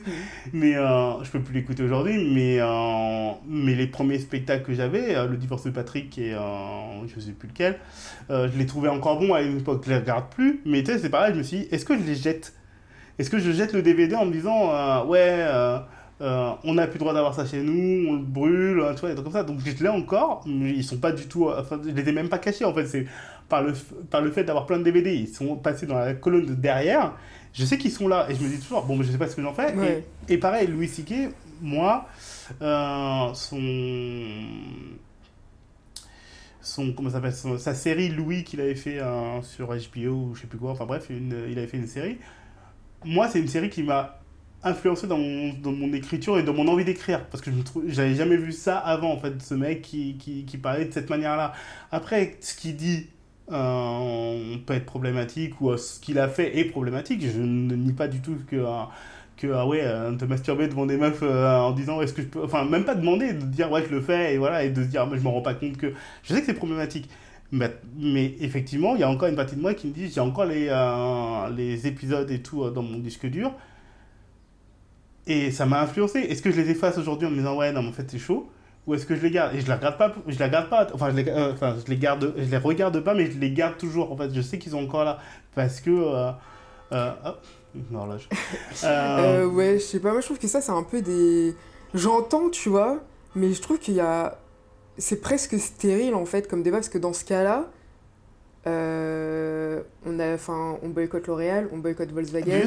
A: Mais euh, je peux plus l'écouter aujourd'hui. Mais, euh, mais les premiers spectacles que j'avais, euh, Le divorce de Patrick et euh, je sais plus lequel, je les trouvais encore bons à une époque. Je les regarde plus. Mais tu sais, c'est pareil. Je me suis dit, est-ce que je les jette? Est-ce que je jette le DVD en me disant, ouais. euh, on n'a plus le droit d'avoir ça chez nous, on le brûle, hein, tu vois, des trucs comme ça. Donc je l'ai encore, mais ils sont pas du tout. Enfin, je les ai même pas cachés en fait. C'est par le, par le fait d'avoir plein de DVD, ils sont passés dans la colonne de derrière. Je sais qu'ils sont là et je me dis toujours, bon, mais je sais pas ce que j'en fais.
B: Ouais.
A: Et, et pareil, Louis C.K., moi, euh, son. Son, comment ça s'appelle son- Sa série Louis qu'il avait fait euh, sur HBO ou je sais plus quoi, enfin bref, une, il avait fait une série. Moi, c'est une série qui m'a influencé dans mon, dans mon écriture et dans mon envie d'écrire parce que je j'avais jamais vu ça avant en fait ce mec qui, qui, qui parlait de cette manière là après ce qu'il dit euh, peut être problématique ou euh, ce qu'il a fait est problématique. Je ne nie pas du tout que euh, que ah ouais euh, te masturber devant des meufs euh, en disant est-ce que je peux enfin même pas demander de dire ouais je le fais et voilà et de dire mais je m'en rends pas compte que je sais que c'est problématique. Mais, effectivement il y a encore une partie de moi qui me dit j'ai encore les les épisodes et tout dans mon disque dur. Et ça m'a influencé. Est-ce que je les efface aujourd'hui en me disant ouais non mais en fait c'est chaud? Ou est-ce que je les garde? Et je les regarde pas je les regarde pas enfin je les, euh, enfin, je les garde je les regarde pas mais je les garde toujours en fait je sais qu'ils sont encore là parce que euh, euh, hop, une horloge. Euh,
B: Euh, ouais, je sais pas, moi je trouve que ça c'est un peu des. J'entends, tu vois, mais je trouve qu'il y a. C'est presque stérile en fait comme débat parce que dans ce cas-là, euh, on, a, enfin, on boycotte L'Oréal, on boycotte Volkswagen.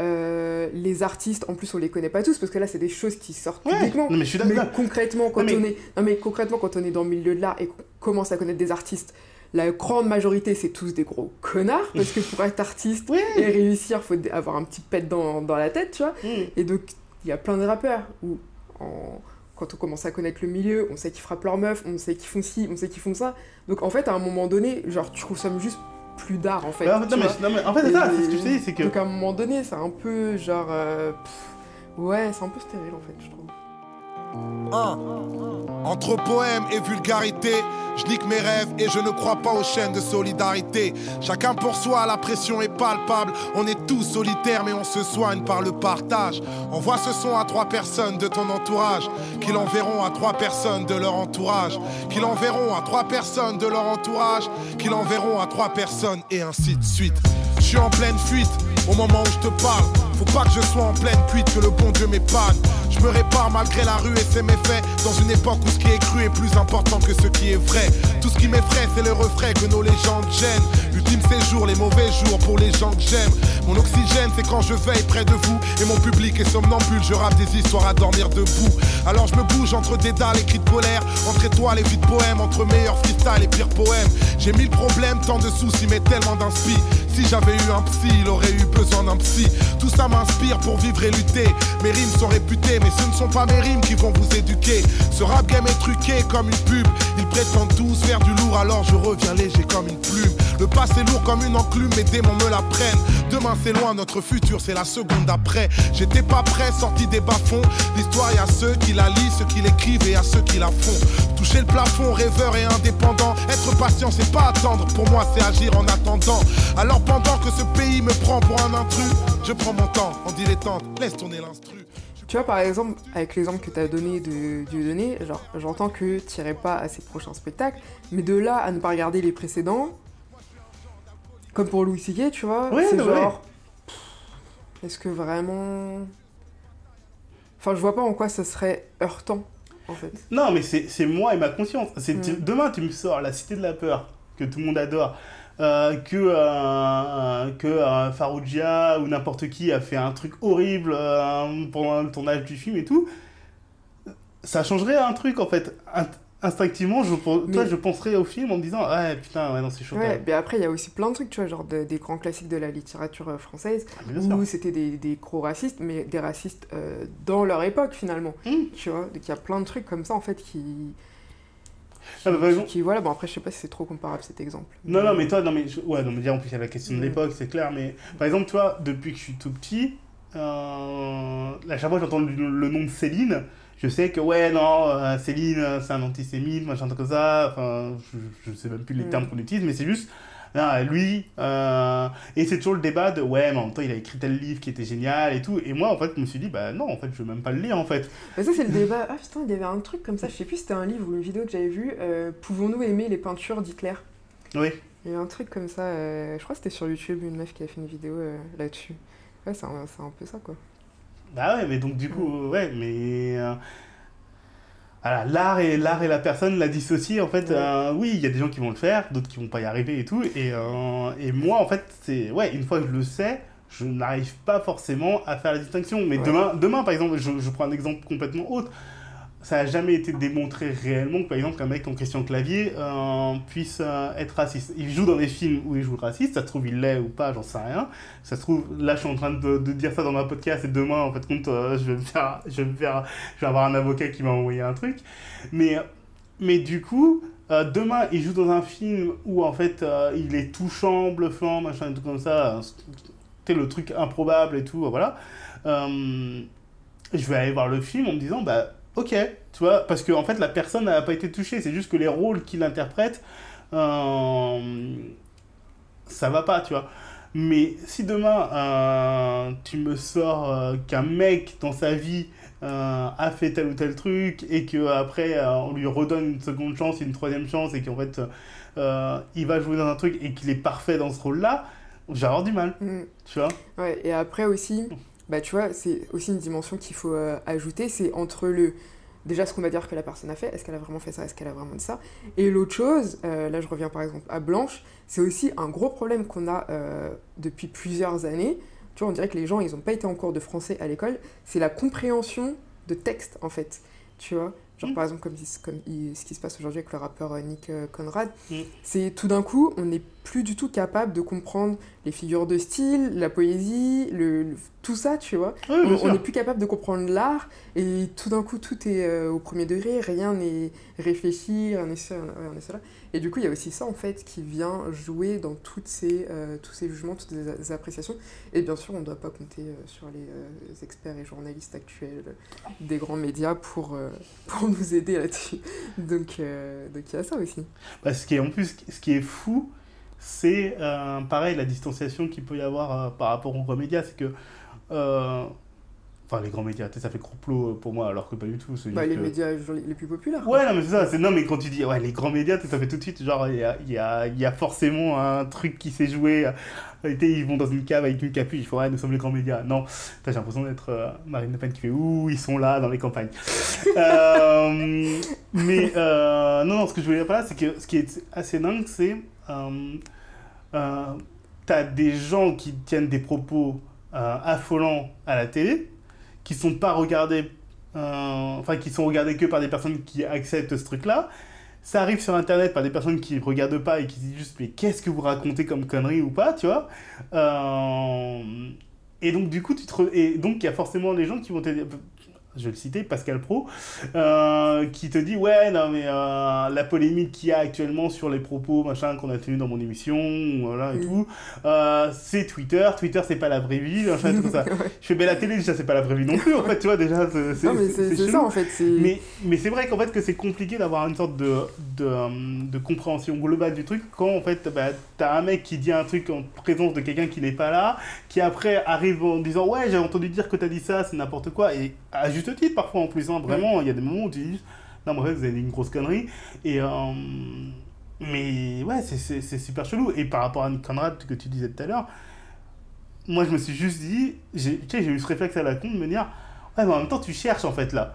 B: euh, les artistes, en plus on les connaît pas tous parce que là c'est des choses qui sortent
A: Ouais.
B: publiquement.
A: Non mais je suis
B: Mais
A: d'accord.
B: concrètement, quand
A: Non, mais-
B: on est, non mais concrètement, quand on est dans le milieu de l'art et qu'on commence à connaître des artistes, la grande majorité, c'est tous des gros connards, parce que pour être artiste et réussir, faut avoir un petit pet dans, dans la tête, tu vois.
A: Mm.
B: Et donc, il y a plein de rappeurs où, en- quand on commence à connaître le milieu, on sait qu'ils frappent leurs meufs, on sait qu'ils font ci, on sait qu'ils font ça. Donc, en fait, à un moment donné, genre, tu consommes juste plus d'art, en fait.
A: Bah, non, mais,
B: vois.
A: non, mais en fait, c'est ça, c'est ce que je te dis, c'est que.
B: Donc, à un moment donné, c'est un peu genre. euh, pff, ouais, c'est un peu stérile, en fait, je trouve.
D: Entre poème et vulgarité, je nique mes rêves et je ne crois pas aux chaînes de solidarité. Chacun pour soi, la pression est palpable. On est tous solitaires, mais on se soigne par le partage. Envoie ce son à trois personnes de ton entourage, qui l'enverront à trois personnes de leur entourage, qui l'enverront à trois personnes de leur entourage, qui l'enverront à trois personnes, et ainsi de suite. Je suis en pleine fuite au moment où je te parle. Faut pas que je sois en pleine cuite, que le bon Dieu m'épargne. Je me répare malgré la rue et ses méfaits. Dans une époque où ce qui est cru est plus important que ce qui est vrai. Tout ce qui m'effraie, c'est le refrain que nos légendes gênent. Ultime séjour, les mauvais jours pour les gens que j'aime. Mon oxygène, c'est quand je veille près de vous. Et mon public est somnambule, je rappe des histoires à dormir debout. Alors je me bouge entre des dalles et cris de colère. Entre étoiles et vies de poèmes, entre meilleurs freestyle et pires poèmes. J'ai mille problèmes, tant de soucis, mais tellement d'inspi. Si j'avais eu un psy, il aurait eu besoin d'un psy. Tout ça m'inspire pour vivre et lutter. Mes rimes sont réputées, mais ce ne sont pas mes rimes qui vont vous éduquer. Ce rap game est truqué comme une pub. Ils prétendent tous faire du lourd, alors je reviens léger comme une plume. Le passé lourd comme une enclume, mes démons me la prennent. Demain c'est loin, notre futur c'est la seconde d'après. J'étais pas prêt, sorti des bas-fonds. L'histoire, y a ceux qui la lisent, ceux qui l'écrivent et à ceux qui la font. Toucher le plafond, rêveur et indépendant. Être patient, c'est pas attendre. Pour moi, c'est agir en attendant. Alors pendant que ce pays me prend pour un intrus, je prends mon temps en dilettante. Laisse tourner l'instru.
B: Tu vois, par exemple, avec l'exemple que tu as donné de Dieudonné, genre, j'entends que tu n'irais pas à ses prochains spectacles, mais de là à ne pas regarder les précédents, comme pour Louis C.K., tu vois,
A: Ouais,
B: c'est
A: ouais.
B: genre. pff, Est-ce que vraiment. Enfin, je vois pas en quoi ça serait heurtant, en fait.
A: Non, mais c'est moi et ma conscience. C'est
B: Mm.
A: Demain, tu me sors La Cité de la Peur, que tout le monde adore, euh, que, euh, que euh, Farougia ou n'importe qui a fait un truc horrible euh, pendant le tournage du film et tout. Ça changerait un truc, en fait. In- instinctivement, je, toi,
B: Mais-
A: je penserais au film en me disant Ouais, putain, ouais, non, c'est chaud.
B: Ouais, mais après, il y a aussi plein de trucs, tu vois, genre de- des grands classiques de la littérature euh, française,
A: Ah,
B: où c'était des, des gros racistes, mais des racistes euh, dans leur époque, finalement.
A: Mm.
B: Tu vois, donc il y a plein de trucs comme ça, en fait, qui.
A: Ah, bah,
B: qui, voilà, bon, après, je sais pas si c'est trop comparable cet exemple.
A: Non, non, mais toi, non, mais, je- ouais, non, mais dire en plus, il y a la question de
B: Mm.
A: l'époque, c'est clair, mais par exemple, toi, depuis que je suis tout petit, euh, à chaque fois que j'entends le, le nom de Céline, je sais que, ouais, non, euh, Céline, euh, c'est un antisémite, machin, comme ça, enfin, je, je sais même plus les
B: Mm.
A: termes qu'on utilise, mais c'est juste, ah, lui, euh, et c'est toujours le débat de, ouais, mais en même temps, il a écrit tel livre qui était génial et tout, et moi, en fait, je me suis dit, bah non, en fait, je veux même pas le lire, en fait.
B: Mais ça, c'est le débat. Ah putain, il y avait un truc comme ça, je sais plus c'était un livre ou une vidéo que j'avais vue. euh, Pouvons-nous aimer les peintures d'Hitler?
A: Oui.
B: Il y a un truc comme ça, euh, je crois que c'était sur YouTube, une meuf qui a fait une vidéo euh, là-dessus. Ouais, c'est un, c'est un peu ça, quoi.
A: Bah ouais, mais donc du coup, ouais, mais. L'art et, l'art et la personne la dissocient, en fait.
B: Ouais.
A: euh, oui, il y a des gens qui vont le faire, d'autres qui vont pas y arriver et tout. Et, euh, et moi, en fait, c'est. Ouais, une fois que je le sais, je n'arrive pas forcément à faire la distinction. Mais
B: Ouais.
A: demain, demain, par exemple, je, je prends un exemple complètement autre. Ça n'a jamais été démontré réellement que, par exemple, qu'un mec en Christian Clavier euh, puisse euh, être raciste. Il joue dans des films où il joue raciste, ça se trouve, il l'est ou pas, j'en sais rien. Ça se trouve, là, je suis en train de, dire ça dans ma podcast et demain, en fait, compte, euh, je vais me faire, je vais me faire, je vais avoir un avocat qui m'a envoyé un truc. Mais, mais du coup, demain, il joue dans un film où, en fait, il est touchant, bluffant, machin, et tout comme ça. C'est le truc improbable et tout, voilà. Je vais aller voir le film en me disant, bah, ok, tu vois, parce que, en fait, la personne n'a pas été touchée. C'est juste que les rôles qu'il interprète, euh, ça va pas, tu vois. Mais si demain, euh, tu me sors euh, qu'un mec dans sa vie a fait tel ou tel truc et qu'après on lui redonne une seconde chance, une troisième chance et qu'en fait il va jouer dans un truc et qu'il est parfait dans ce rôle-là, j'ai avoir du mal,
B: Mm.
A: tu vois.
B: Ouais, et après aussi, bah tu vois, c'est aussi une dimension qu'il faut euh, ajouter, c'est entre le déjà ce qu'on va dire que la personne a fait, est-ce qu'elle a vraiment fait ça, est-ce qu'elle a vraiment dit ça, et l'autre chose, euh, là je reviens par exemple à Blanche, c'est aussi un gros problème qu'on a euh, depuis plusieurs années. Tu vois, on dirait que les gens, ils n'ont pas été en cours de français à l'école, c'est la compréhension de texte en fait, tu vois. Genre
A: Mm.
B: par exemple comme, comme il- ce qui se passe aujourd'hui avec le rappeur Nick Conrad,
A: Mm.
B: c'est tout d'un coup, on n'est plus du tout capable de comprendre les figures de style, la poésie, le, le- tout ça, tu vois.
A: Oui,
B: On- n'est plus capable de comprendre l'art et tout d'un coup, tout est euh, au premier degré, rien n'est réfléchi, rien n'est cela. Et du coup, il y a aussi ça en fait qui vient jouer dans toutes ces, euh, tous ces jugements, toutes ces, appréciations. Et bien sûr, on ne doit pas compter euh, sur les experts et journalistes actuels des grands médias pour, pour nous aider là-dessus. Donc, donc il y a ça aussi.
A: Bah, ce qui est en plus, ce qui est fou, c'est euh, pareil la distanciation qu'il peut y avoir euh, par rapport aux grands médias, c'est que, euh, enfin les grands médias, tu sais, ça fait complot pour moi, alors que pas du tout.
B: Bah, les
A: que-
B: médias genre, les plus populaires.
A: Ouais, non, mais c'est ça. C'est... Non, mais quand tu dis, ouais, les grands médias, ça fait tout de suite, genre, il y a, y, a, y a forcément un truc qui s'est joué. Ils vont dans une cave avec une capuche, ils font, ouais, nous sommes les grands médias. Non, j'ai l'impression d'être Marine Le Pen qui fait, ouh, ils sont là dans les campagnes. Euh, mais, euh, non, non, ce que je voulais dire par là, c'est que ce qui est assez dingue, c'est. Euh, euh, T'as des gens qui tiennent des propos euh, affolants à la télé, qui sont pas regardés euh, enfin qui sont regardés que par des personnes qui acceptent ce truc-là, ça arrive sur internet par des personnes qui regardent pas et qui disent juste mais qu'est-ce que vous racontez comme conneries ou pas, tu vois? Et donc du coup tu te et donc il y a forcément des gens qui vont te dire je vais le citer, Pascal Pro, euh, qui te dit ouais non mais euh, la polémique qu'il y a actuellement sur les propos machin qu'on a tenus dans mon émission, voilà et
B: Mm.
A: tout, euh, c'est Twitter, Twitter c'est pas la vraie vie, machin tout ça.
B: Ouais.
A: Je fais, mais la télé, déjà, c'est pas la vraie vie non plus, en fait, tu vois, déjà, c'est
B: ça en fait.
A: Mais, mais c'est vrai qu'en fait, que c'est compliqué d'avoir une sorte de, de, de compréhension globale du truc quand, en fait, bah, t'as un mec qui dit un truc en présence de quelqu'un qui n'est pas là, qui après arrive en disant, ouais, j'ai entendu dire que t'as dit ça, c'est n'importe quoi, et à juste titre, parfois, en plus, hein, vraiment, il y a des moments où tu dis, non, mais en fait, vous avez une grosse connerie, et... euh, mais ouais, c'est- super chelou. Et par rapport à Nick Conrad que tu disais tout à l'heure, moi je me suis juste dit, j'ai tu sais, j'ai eu ce réflexe à la con de me dire, ouais, mais en même temps tu cherches en fait là.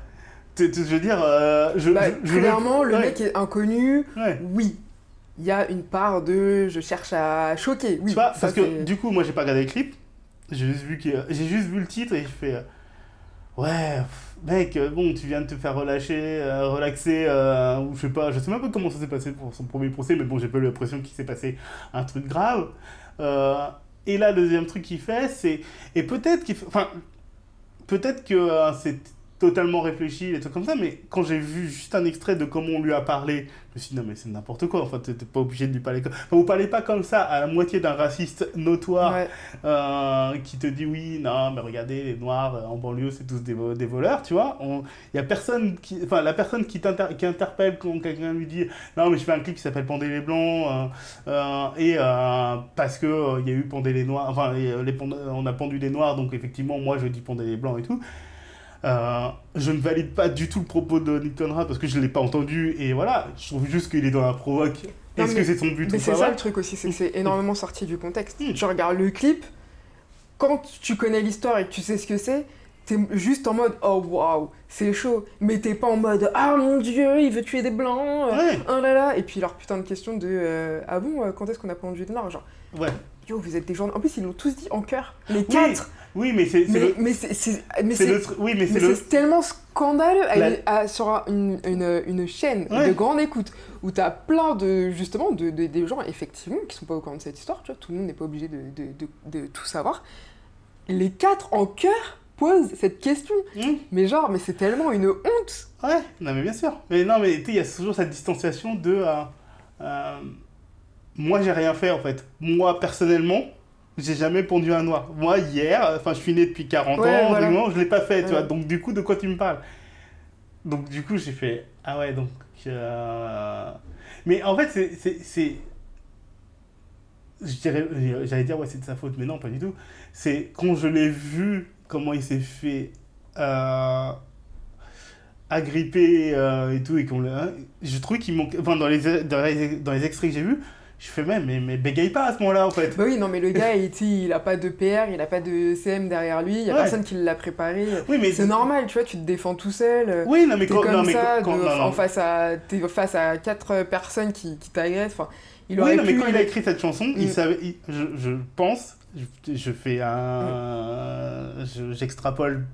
A: Je veux dire, euh, je,
B: Bah,
A: je- je-
B: clairement, le
A: ouais,
B: mec est inconnu.
A: ouais.
B: Oui, il y a une part de je cherche à choquer. Oui,
A: tu vois, parce que du coup, moi j'ai pas regardé le clip, j'ai juste vu, que, j'ai juste vu le titre et je fais, ouais, mec, euh, bon, tu viens de te faire relâcher, euh, relaxer, euh, ou je sais pas, je sais même pas comment ça s'est passé pour son premier procès, mais bon, j'ai pas l'impression qu'il s'est passé un truc grave. Et là, le deuxième truc qu'il fait, c'est, et peut-être qu'il, enfin, peut-être que c'est totalement réfléchi, des trucs comme ça, mais quand j'ai vu juste un extrait de comment on lui a parlé, je me suis dit, non, mais c'est n'importe quoi, enfin, t'es pas obligé de lui parler comme... Enfin, vous parlez pas comme ça à la moitié d'un raciste notoire
B: Ouais.
A: euh, qui te dit, oui, non, mais regardez, les noirs euh, en banlieue, c'est tous des, vo- des voleurs, tu vois. Il y a personne qui... Enfin, la personne qui, qui interpelle quand quelqu'un lui dit, non, mais je fais un clip qui s'appelle Pendez les Blancs, euh, euh, et parce que il y a eu Pendez les Noirs, enfin, et, les pend- on a pendu des Noirs, donc effectivement, moi, je dis Pendez les Blancs et tout. Euh, je ne valide pas du tout le propos de Nick Conrad parce que je ne l'ai pas entendu et voilà, je trouve juste qu'il est dans la provoque. Est-ce que c'est son but
B: Mais
A: ou
B: c'est
A: pas
B: ça
A: ouais
B: le truc aussi, c'est que c'est énormément sorti du contexte.
A: Mm.
B: Tu regardes le clip, quand tu connais l'histoire et que tu sais ce que c'est, t'es juste en mode oh waouh, c'est chaud. Mais t'es pas en mode ah mon dieu, il veut tuer des blancs, euh,
A: Ouais,
B: oh là là. Et puis leur putain de question de euh, ah bon, quand est-ce qu'on a pendu de noirs Genre
A: ouais.
B: yo, vous êtes des gens. En plus, ils l'ont tous dit en chœur, les quatre.
A: Oui, mais c'est
B: Mais,
A: le.
B: mais c'est- mais
A: le oui, mais le.
B: tellement scandaleux à-
A: La-
B: à- sur un- une, une, une chaîne
A: Ouais.
B: de grande écoute où t'as plein de justement de, de- des gens effectivement qui sont pas au courant de cette histoire, tu vois, tout le monde n'est pas obligé de, de, tout savoir. Les quatre en chœur posent cette question,
A: Hmm,
B: mais genre, mais c'est tellement une honte.
A: ouais, non, mais bien sûr. Mais non, mais tu sais, il y a toujours cette distanciation de. euh, euh, moi, j'ai rien fait en fait. Moi, personnellement. J'ai jamais pondu un noir. Moi, hier, enfin, je suis né depuis 40
B: Ouais,
A: ans,
B: voilà.
A: moment, je l'ai pas fait, tu vois. Donc, du coup, de quoi tu me parles? Donc, du coup, j'ai fait Ah ouais, donc. euh, Mais en fait, c'est- J'allais dire, ouais, c'est de sa faute, mais non, pas du tout. C'est quand je l'ai vu, comment il s'est fait euh, agripper euh, et tout, et qu'on l'a. Je trouve qu'il manque. Enfin, dans les, dans les, dans les extraits que j'ai vus, je fais même, mais, mais bégaye pas à ce moment-là, en fait.
B: Bah oui, non, mais le gars, il, il a pas de PR, il a pas de CM derrière lui, il y a
A: Ouais.
B: personne qui l'a préparé.
A: Oui, mais.
B: C'est normal, tu vois, tu te défends tout seul.
A: Oui, non, mais quand.
B: comme
A: non, mais
B: ça,
A: quand-
B: de-
A: non, non.
B: en face à, t'es face à quatre personnes qui, qui t'agressent. Enfin, il
A: Oui, non, mais quand il a écrit cette chanson, il
B: Mm.
A: savait, il- je, je pense, je, je fais un, je- j'extrapole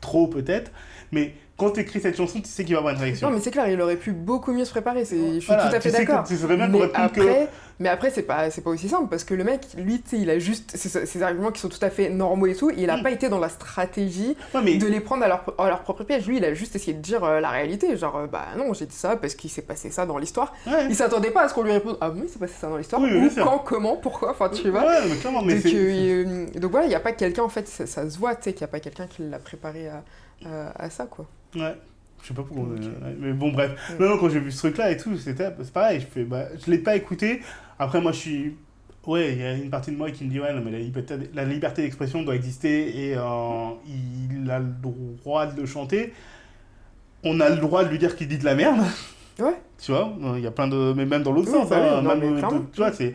A: trop peut-être, mais quand tu écris cette chanson, tu sais qu'il va avoir une réaction.
B: Non, mais c'est clair, il aurait pu beaucoup mieux se préparer. C'est, je suis
A: Voilà,
B: tout à fait
A: tu sais que
B: d'accord.
A: Tu saurais bien
B: Mais
A: répond que.
B: Mais après, c'est pas, c'est pas aussi simple parce que le mec, lui, tu sais, il a juste ces, arguments qui sont tout à fait normaux et tout. Il a
A: Mm.
B: pas été dans la stratégie
A: Ouais, mais
B: de les prendre à leur, à leur propre piège. Lui, il a juste essayé de dire euh, la réalité. Genre, euh, bah non, j'ai dit ça parce qu'il s'est passé ça dans l'histoire.
A: ouais.
B: Il s'attendait pas à ce qu'on lui réponde Ah oui, il s'est passé ça dans l'histoire.
A: Oui,
B: quand, comment, pourquoi? Enfin, tu vois.
A: Ouais, mais clairement, mais
B: donc,
A: c'est.
B: euh, euh, donc voilà, il n'y a pas quelqu'un, en fait, ça, ça se voit, tu sais, qu'il n'y a pas quelqu'un qui l'a préparé à, à, à ça, quoi.
A: Ouais. Je sais pas pourquoi. Ouais, Mais bon, bref.
B: Mm.
A: Non, non, quand j'ai vu ce truc-là et tout, c'était c'est pareil. Je fais, bah, je l'ai pas écouté. Après, moi, je suis. Ouais, il y a une partie de moi qui me dit, ouais, non, mais la liberté, la liberté d'expression doit exister et euh, il a le droit de le chanter. On a le droit de lui dire qu'il dit de la merde.
B: Ouais.
A: Tu vois, il y a plein de. Mais même dans l'autre
B: Oui,
A: sens.
B: bah
A: hein,
B: non,
A: même, tu vois, c'est.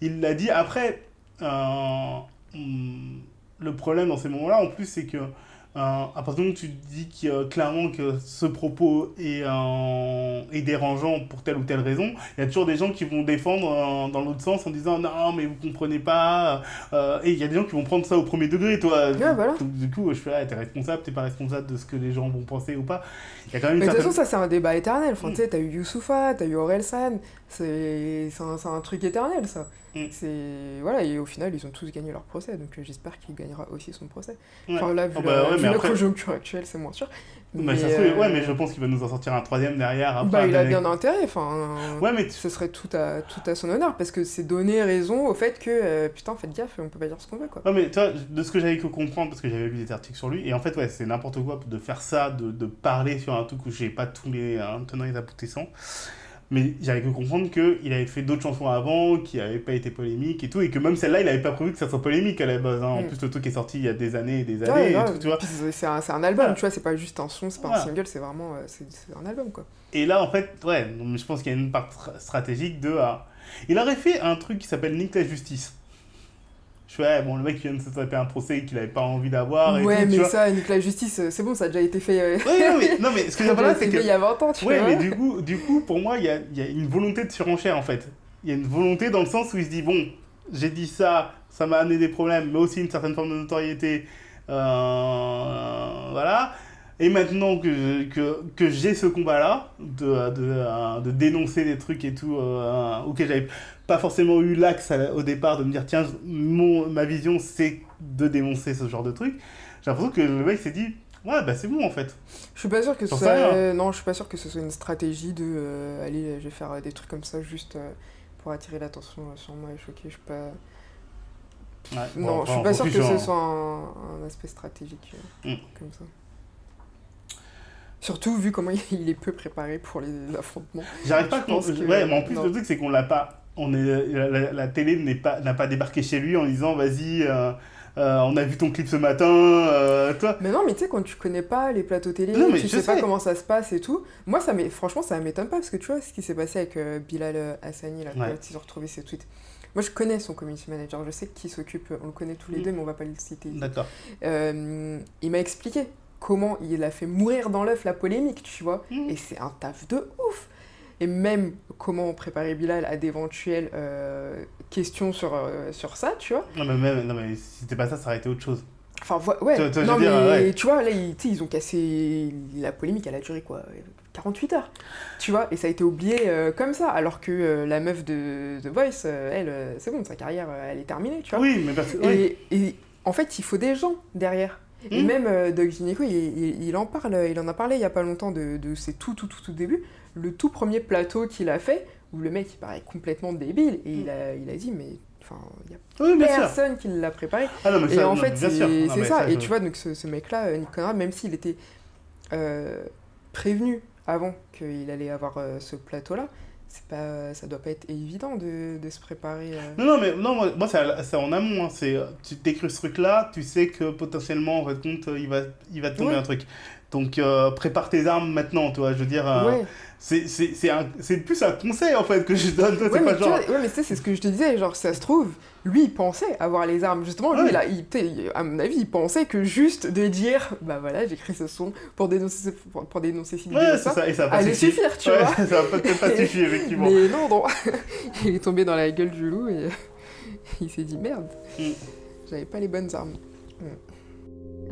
A: Il l'a dit. Après, euh, hum, le problème dans ces moments-là, en plus, c'est que à partir du moment où tu dis que, euh, clairement que ce propos est, euh, est dérangeant pour telle ou telle raison, il y a toujours des gens qui vont défendre euh, dans l'autre sens en disant non, mais vous comprenez pas. euh, et il y a des gens qui vont prendre ça au premier degré, toi.
B: Ouais, voilà.
A: Donc, du coup, je fais, ah, t'es responsable, t'es pas responsable de ce que les gens vont penser ou pas. Il y a quand même une
B: Mais de toute façon, ça, c'est un débat éternel. Enfin,
A: Mm.
B: tu sais, t'as eu Youssoufa, t'as eu Aurel San. C'est un, c'est un truc éternel, ça.
A: Mm.
B: C'est... Voilà, et au final, ils ont tous gagné leur procès. Donc euh, j'espère qu'il gagnera aussi son procès.
A: Ouais.
B: Enfin, là, vu, la,
A: bah ouais,
B: vu
A: mais
B: la
A: après-
B: conjoncture actuelle, c'est moins sûr.
A: Bah, ça se
B: euh,
A: ouais, mais je pense qu'il va nous en sortir un troisième derrière. Après,
B: Bah, il a bien intérêt. Enfin,
A: Ouais, mais tu-
B: ce serait tout à, tout à son honneur. Parce que c'est donner raison au fait que, euh, putain, faites gaffe, on peut pas dire ce qu'on veut, quoi.
A: Ouais, mais toi, de ce que j'avais que comprendre, parce que j'avais lu des articles sur lui, et en fait, ouais, c'est n'importe quoi de faire ça, de, de parler sur un truc où j'ai pas tous les hein, tenants et aboutissants. Mais j'avais que comprendre qu'il avait fait d'autres chansons avant, qui n'avaient pas été polémiques et tout, et que même celle-là, il avait pas prévu que ça soit polémique à la base. hein. En
B: Mm.
A: plus, le truc est sorti il y a des années et des
B: Ouais,
A: années,
B: ouais,
A: et
B: puis c'est- un, album,
A: Ouais.
B: tu vois, c'est pas juste un son, c'est pas
A: Ouais.
B: un single, c'est vraiment euh, c'est un album, quoi.
A: Et là, en fait, ouais, je pense qu'il y a une part tra- stratégique de. ah, Il aurait fait un truc qui s'appelle Nick la Justice. Je fais, ouais, bon, le mec qui vient de se taper un procès qu'il avait pas envie d'avoir. et
B: ouais,
A: tout, tu
B: mais
A: vois.
B: ça, Nicolas Justice, euh, c'est bon, ça a déjà été fait. euh,
A: Ouais, non, mais, non, mais ce que je veux dire là, c'est que.
B: il y a 20 ans, tu
A: Ouais,
B: vois.
A: mais du coup, du coup, pour moi, il y a, y a une volonté de surenchère en fait. Il y a une volonté dans le sens où il se dit bon, j'ai dit ça, ça m'a amené des problèmes, mais aussi une certaine forme de notoriété. Euh, voilà. Et maintenant que, que, que j'ai ce combat-là, de, de, euh, de dénoncer des trucs et tout, euh, auquel j'avais pas forcément eu l'axe au départ de me dire tiens, mon, ma vision c'est de dénoncer ce genre de truc, j'ai l'impression que le mec s'est dit ouais, bah c'est bon en fait.
B: Je suis pas sûr que ce soit. non, je suis pas sûr que ce soit une stratégie de. euh, allez, je vais faire des trucs comme ça juste euh, pour attirer l'attention sur moi et choquer. Je suis pas.
A: Ouais, bon,
B: non,
A: après,
B: je suis pas sûr que ce
A: sur-
B: soit un, un aspect stratégique euh,
A: Mm.
B: comme ça. Surtout vu comment il est peu préparé pour les affrontements.
A: J'arrive pas à
B: Je pense que-
A: Ouais, mais en plus,
B: non.
A: le truc, c'est qu'on l'a pas. On est, la, télé n'est pas, n'a pas débarqué chez lui en disant vas-y, euh, euh, on a vu ton clip ce matin, euh, toi.
B: Mais non, mais tu sais, quand tu connais pas les plateaux télé,
A: Non,
B: tu sais, pas comment ça se passe et tout. Moi, ça franchement, ça m'étonne pas parce que tu vois ce qui s'est passé avec Bilal Hassani, là,
A: Ouais.
B: quand ils ont retrouvé ses tweets. Moi, je connais son community manager, je sais qui s'occupe, on le connaît tous les
A: Mm.
B: deux, mais on va pas le citer.
A: D'accord.
B: Il m'a expliqué comment il a fait mourir dans l'œuf la polémique, tu vois.
A: Mm.
B: Et c'est un taf de ouf. Et même comment préparer Bilal à d'éventuelles euh, questions sur, euh, sur ça, tu vois.
A: Non, mais, même, non, mais si c'était pas ça, ça aurait été autre chose.
B: Enfin, ouais.
A: Tu vois- tu vois, je
B: non,
A: veux dire,
B: mais
A: ouais.
B: tu vois, là, ils, ont cassé. La polémique, elle a duré quoi 48 heures. Tu vois, et ça a été oublié euh, comme ça. Alors que euh, la meuf de The Voice, euh, elle, c'est bon, sa carrière, euh, elle est terminée, tu vois.
A: Oui, mais parce que. oui.
B: Et, et en fait, il faut des gens derrière. Et
A: Mm.
B: même euh, Doug Gineco, il, il- il en parle, il en a parlé il y a pas longtemps de, de ses tout, tout, tout, tout début. Le tout premier plateau qu'il a fait, où le mec, il paraît complètement débile. Et il, a, il a dit, mais. Enfin, il y a
A: Oui, bien sûr.
B: personne qui l'a préparé.
A: Ah, non, mais
B: Et en
A: non,
B: fait, c'est ça. Et
A: je-
B: tu vois, donc ce, ce mec-là, euh, Nick Conrad, même s'il était euh, prévenu avant qu'il allait avoir euh, ce plateau-là, c'est pas, ça doit pas être évident de, de se préparer. euh.
A: Non, non, mais non, moi, moi, c'est à- en amont. Hein. C'est, tu t'écris ce truc-là, tu sais que potentiellement, en fait, compte, il va, il va te tomber
B: Ouais.
A: un truc. Donc, euh, prépare tes armes maintenant, toi. Je veux dire, euh,
B: Ouais.
A: c'est, plus un conseil, en fait, que je donne. Toi,
B: Ouais,
A: c'est
B: mais
A: pas
B: tu
A: genre.
B: vois, ouais, mais tu sais, c'est ce que je te disais, genre, ça se trouve, lui, il pensait avoir les armes. Justement, lui,
A: Ouais.
B: il a- il- tu à mon avis, il pensait que juste de dire, bah voilà, j'écris ce son pour dénoncer, pour, pour dénoncer
A: Ouais,
B: ça,
A: ça. Et ça va pas
B: allait
A: suffi.
B: suffire, tu vois.
A: ça va peut-être pas suffire, effectivement.
B: Mais non, non. il est tombé dans la gueule du loup et il s'est dit, merde,
A: Mm.
B: j'avais pas les bonnes armes.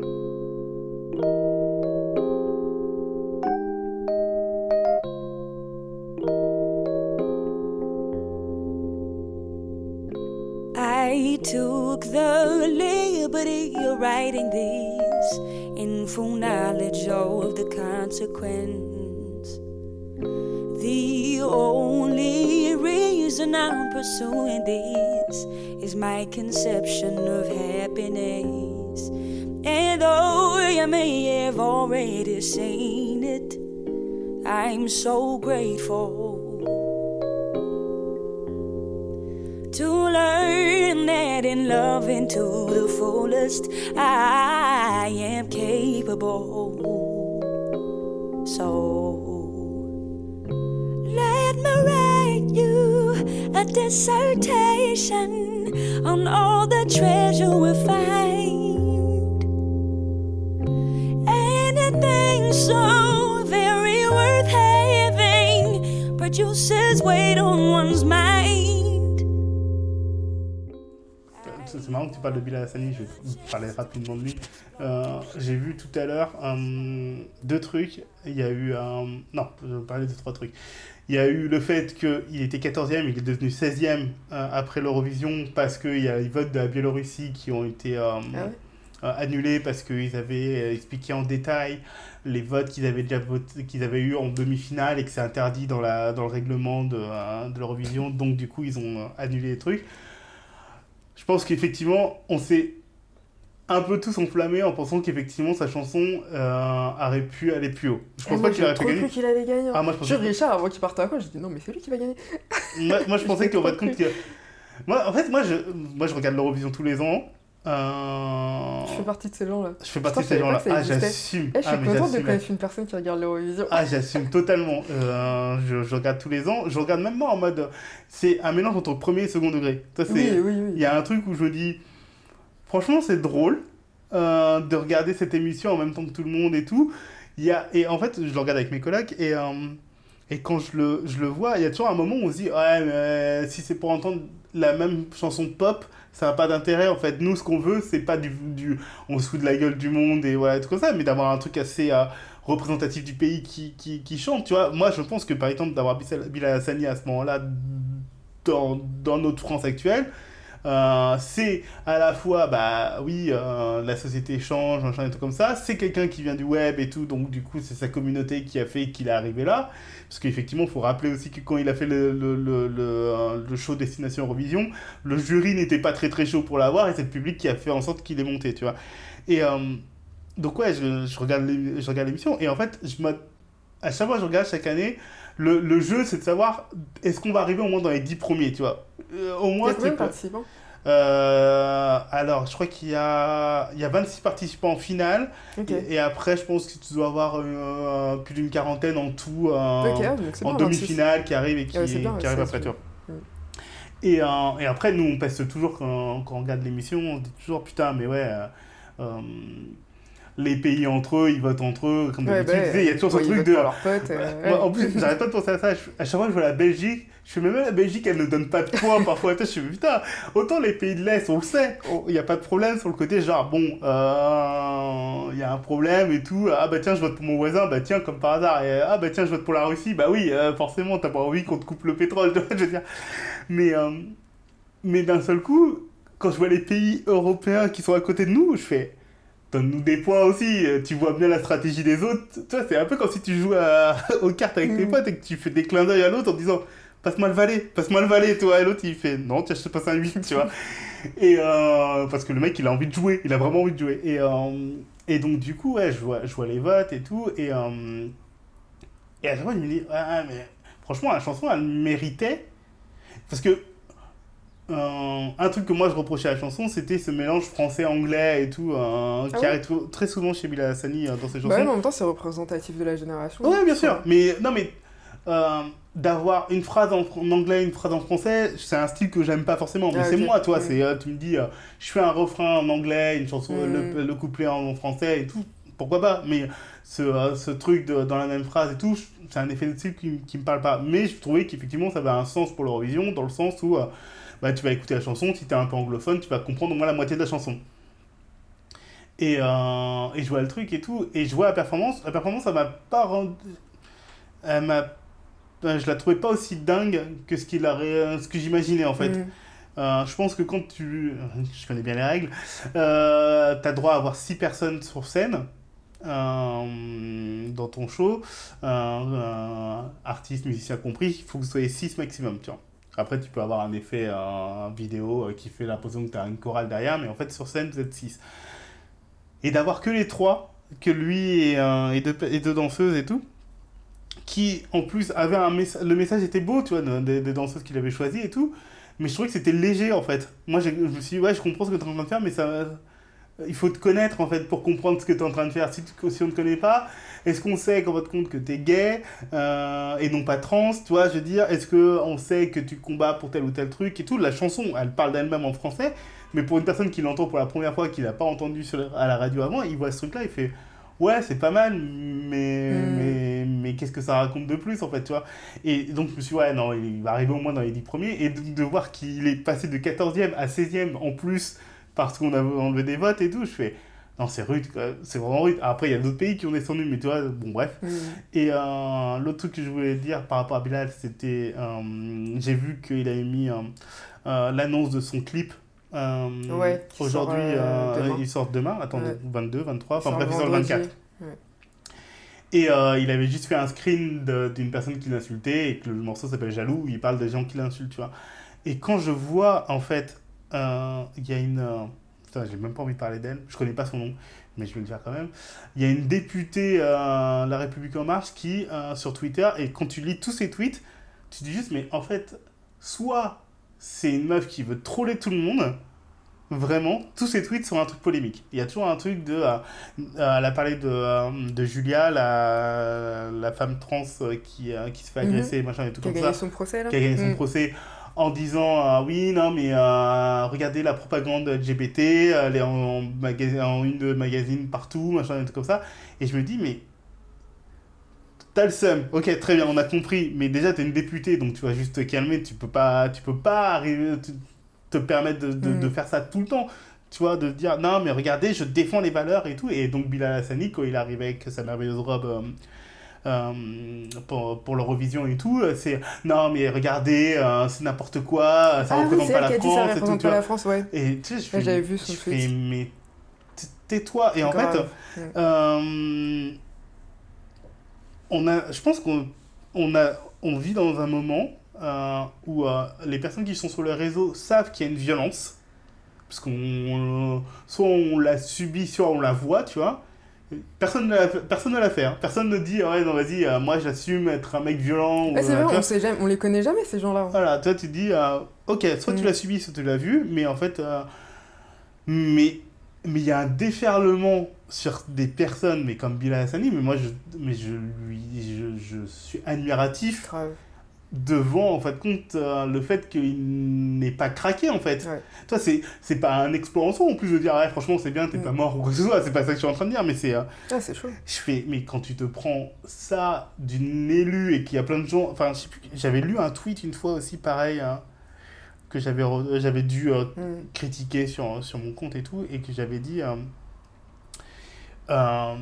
E: I took the liberty of writing this in full knowledge of the consequence. The only reason I'm pursuing this is my conception of happiness. And though you may have already seen it, I'm so grateful to learn that in loving to the fullest I am capable. So let me write you a dissertation on all the treasure we find. Anything so very worth having. Produces weight on one's mind.
A: C'est marrant que tu parles de Bilal Hassani, je vais parler rapidement de lui. Euh, J'ai vu tout à l'heure euh, deux trucs. Il y a eu un. Non, je vais parler de trois trucs. Il y a eu le fait qu'il était 14e, il est devenu 16e euh, après l'Eurovision parce qu'il y a les votes de la Biélorussie qui ont été euh,
B: Ah ouais?
A: euh, annulés parce qu'ils avaient euh, expliqué en détail les votes qu'ils avaient déjà qu'ils avaient eu en demi-finale et que c'est interdit dans, la, dans le règlement de, euh, de l'Eurovision. Donc du coup, ils ont euh, annulé les trucs. Je pense qu'effectivement, on s'est un peu tous enflammés en pensant qu'effectivement sa chanson euh, aurait pu aller plus haut. Je
B: Eh,
A: pense
B: moi,
A: pas qu'il aurait pu gagner.
B: qu'il allait gagner.
A: Ah, moi je pensais,
B: Richard, avant qu'il parte à quoi, j'ai dit non, mais c'est lui qui va gagner.
A: moi, moi, je pensais qu'en
B: trop
A: fait compte que... Moi, en fait, moi je, moi, je regarde l'Eurovision tous les ans. Euh,
B: Je fais partie de ces gens-là.
A: Je fais partie de ces gens-là. Ah, j'assume.
B: Eh, je suis
A: Ah,
B: contente de connaître une personne qui regarde l'Eurovision.
A: Ah, j'assume totalement. Euh, je, je regarde tous les ans. Je regarde même pas en mode. C'est un mélange entre premier et second degré. Ça, c'est.
B: oui, oui,
A: Il
B: oui.
A: y a un truc où je me dis. Franchement, c'est drôle euh, de regarder cette émission en même temps que tout le monde et tout. Il y a, et en fait, je le regarde avec mes collègues et, et quand je le, je le vois, il y a toujours un moment où on se dit Ouais, mais si c'est pour entendre la même chanson pop, ça n'a pas d'intérêt. En fait, nous, ce qu'on veut, c'est pas du, du. On se fout de la gueule du monde et voilà, tout comme ça, mais d'avoir un truc assez. euh, représentatif du pays qui, qui, qui chante, tu vois. Moi, je pense que, par exemple, d'avoir Bilal Hassani à ce moment-là dans, dans notre France actuelle, euh, c'est à la fois, bah oui, euh, la société change, machin et tout comme ça. C'est quelqu'un qui vient du web et tout, donc du coup, c'est sa communauté qui a fait qu'il est arrivé là. Parce qu'effectivement, il faut rappeler aussi que quand il a fait le, le, le, euh, le show Destination Eurovision, le jury n'était pas très très chaud pour l'avoir et c'est le public qui a fait en sorte qu'il est monté, tu vois. Et donc, ouais, je, je regarde l'émission et en fait, je à chaque fois que je regarde chaque année, le, le jeu, c'est de savoir est-ce qu'on va arriver au moins dans les 10 premiers, tu vois. Euh, au
B: Il y
A: moins,
B: a combien de participants
A: euh, alors, je crois qu'il y a, il y a 26 participants en finale. Et, et après, je pense que tu dois avoir euh, plus d'une quarantaine en tout euh, en
B: bien, 26.
A: demi-finale qui arrive et qui,
B: ouais, c'est bien,
A: qui arrive après. Et, euh, et après, nous, on pèse toujours quand, quand on regarde l'émission, on se dit toujours putain, mais ouais. les pays entre eux, ils votent entre eux, comme
B: Ouais,
A: d'habitude.
B: bah,
A: il y a toujours ce truc de.
B: potes, euh, ouais.
A: en plus, j'arrête pas de penser à ça. À chaque fois que je vois la Belgique, je fais même la Belgique, elle ne donne pas de points parfois. Je suis putain, autant les pays de l'Est, on le sait, il n'y a pas de problème sur le côté, genre, bon, euh, il y a un problème et tout. Ah bah tiens, je vote pour mon voisin, bah tiens, comme par hasard. Et, ah bah tiens, je vote pour la Russie, bah oui, euh, forcément, t'as pas envie qu'on te coupe le pétrole, tu vois, je veux dire. Mais, euh, mais d'un seul coup, quand je vois les pays européens qui sont à côté de nous, je fais. Donne-nous des points aussi, tu vois bien la stratégie des autres. Tu vois, c'est un peu comme si tu joues à- aux cartes avec tes
B: Mm.
A: potes et que tu fais des clins d'œil à l'autre en disant passe-moi le valet, passe-moi le valet, toi. Et l'autre il fait non, tiens, je te passe un 8, tu vois. Et euh, parce que le mec il a envie de jouer, il a vraiment envie de jouer. Et, euh, et donc, du coup, ouais, je vois, je vois les votes et tout. Et, euh, et à chaque fois, je me dis ah, mais franchement, la chanson elle méritait. Parce que euh, un truc que moi je reprochais à la chanson, c'était ce mélange français-anglais et tout, euh, qui
B: Ah ouais
A: arrive tr- très souvent chez Bilal Hassani euh, dans ses chansons.
B: Bah ouais, mais en même temps, c'est représentatif de la génération.
A: Ouais, bien sûr. Mais non, mais euh, d'avoir une phrase en, en anglais, une phrase en français, c'est un style que j'aime pas forcément. Mais
B: Ah,
A: c'est moi, toi. C'est, euh, tu me dis, euh, je fais un refrain en anglais, une chanson,
B: Mm.
A: le, le couplet en français et tout. Pourquoi pas Mais ce, euh, ce truc de, dans la même phrase et tout, c'est un effet de style qui, qui me parle pas. Mais je trouvais qu'effectivement, ça avait un sens pour l'Eurovision, dans le sens où euh, bah, tu vas écouter la chanson, si tu es un peu anglophone, tu vas comprendre au moins la moitié de la chanson. Et, et je vois le truc et tout, et je vois la performance. La performance, ça m'a pas rendu. Elle m'a. Euh, Je la trouvais pas aussi dingue que ce, qu'il a ré- ce que j'imaginais en fait.
B: Mm.
A: Euh, je pense que quand tu. Je connais bien les règles. Euh, tu as droit à avoir 6 personnes sur scène euh, dans ton show. Euh, euh, artistes, musiciens compris. Il faut que vous soyez 6 maximum. Tu vois. Après, tu peux avoir un effet euh, vidéo euh, qui fait l'impression que tu as une chorale derrière, mais en fait, sur scène, vous êtes 6. Et d'avoir que les trois, que lui et, euh, et, deux, et deux danseuses et tout, qui en plus avaient un message. Le message était beau, tu vois, de- des, des danseuses qu'il avait choisies et tout, mais je trouvais que c'était léger en fait. Moi, j'ai- je me suis dit, ouais, je comprends ce que tu es en train de faire, mais ça. Il faut te connaître en fait pour comprendre ce que tu es en train de faire. Si, si on ne connaît pas, est-ce qu'on sait qu'en votre compte que tu es gay euh, et non pas trans Tu vois, je veux dire, est-ce qu'on sait que tu combats pour tel ou tel truc et tout? La chanson, elle parle d'elle-même en français, mais pour une personne qui l'entend pour la première fois, qui l'a pas entendu à la radio avant, il voit ce truc-là, il fait ouais, c'est pas mal, mais,
B: Mm.
A: mais, mais qu'est-ce que ça raconte de plus, en fait, tu vois? Et donc, je me suis dit, ouais, non, il va arriver au moins dans les 10 premiers, et de, de voir qu'il est passé de 14e à 16e en plus, parce qu'on a enlevé des votes et tout, je fais, non, c'est rude, c'est vraiment rude. Après, il y a d'autres pays qui ont descendu, mais tu vois, bon, bref.
B: Mm.
A: Et euh, l'autre truc que je voulais dire par rapport à Bilal, c'était. euh, J'ai vu qu'il avait mis euh, euh, l'annonce de son clip. Euh,
B: Ouais,
A: Aujourd'hui,
B: euh,
A: euh,
B: demain.
A: il sort demain. Attends,
B: Ouais.
A: 22, 23. Enfin bref, il sort le
B: vendredi.
A: 24.
B: Ouais.
A: Et euh, il avait juste fait un screen d'une personne qui l'insultait et que le morceau s'appelle Jaloux, où il parle des gens qui l'insultent, tu vois. Et quand je vois, en fait, euh, il y a une. euh, Putain, j'ai même pas envie de parler d'elle, je connais pas son nom, mais je vais le dire quand même. Il y a une députée euh, La République En Marche qui, euh, sur Twitter, et quand tu lis tous ses tweets, tu te dis juste, mais en fait, soit c'est une meuf qui veut troller tout le monde, vraiment, tous ses tweets sont un truc polémique. Il y a toujours un truc de. euh, euh, elle a parlé de, euh, de Julia, la, la femme trans qui, qui se fait
B: Mhm.
A: agresser, machin et tout
B: Qui a
A: comme
B: gagné
A: ça
B: son procès là
A: qui a gagné son
B: Mm.
A: procès en disant euh, oui non mais euh, regardez la propagande LGBT elle est en, en, en une de magazine partout machin et tout comme ça et je me dis mais t'as le seum ok très bien on a compris mais déjà t'es une députée donc tu vas juste te calmer tu peux pas tu peux pas arriver te, permettre de, de,
B: Mm.
A: de faire ça tout le temps tu vois de dire non mais regardez je défends les valeurs et tout et donc Bilal Hassani quand il arrive avec sa merveilleuse robe euh, euh, pour, pour l'Eurovision et tout, euh, c'est non mais regardez, euh, c'est n'importe quoi, ça
B: Ah oui,
A: représente
B: c'est
A: pas la
B: dit ça
A: France et tout,
B: pas la France, ouais.
A: Et tu sais, je
B: Ouais,
A: fais,
B: j'avais vu son
A: je
B: tweet.
A: mais tais-toi. Et en fait, on a, je pense qu'on on a, on vit dans un moment euh, où euh, les personnes qui sont sur le réseau savent qu'il y a une violence, parce qu'on, soit on la subit, soit on la voit, tu vois. Personne ne l'a personne ne l'a fait. hein. Personne ne dit, ouais, non, vas-y, euh, moi j'assume être un mec violent. ou,
B: c'est
A: euh,
B: vrai, on, sait jamais, on les connaît jamais ces gens-là.
A: Voilà, toi tu dis, euh, ok, soit tu
B: Mm.
A: l'as subi, soit tu l'as vu, mais en fait, euh, mais mais il y a un déferlement sur des personnes, mais comme Bilal Hassani, mais moi je, mais je lui, je, je suis admiratif
B: Grave.
A: devant en fait compte euh, le fait qu'il n'ait pas craqué en fait.
B: Ouais.
A: Toi c'est c'est pas un exploit en soi en plus de dire ouais franchement c'est bien t'es
B: Mm.
A: pas mort ou quoi que ce soit, c'est pas ça que je suis en train de dire, mais c'est euh,
B: Ah, c'est chaud.
A: je fais, mais quand tu te prends ça d'une élue et qu'il y a plein de gens. Enfin, j'avais lu un tweet une fois aussi, pareil, hein, que j'avais, dû euh,
B: Mm.
A: critiquer sur, sur mon compte et tout, et que j'avais dit. Euh,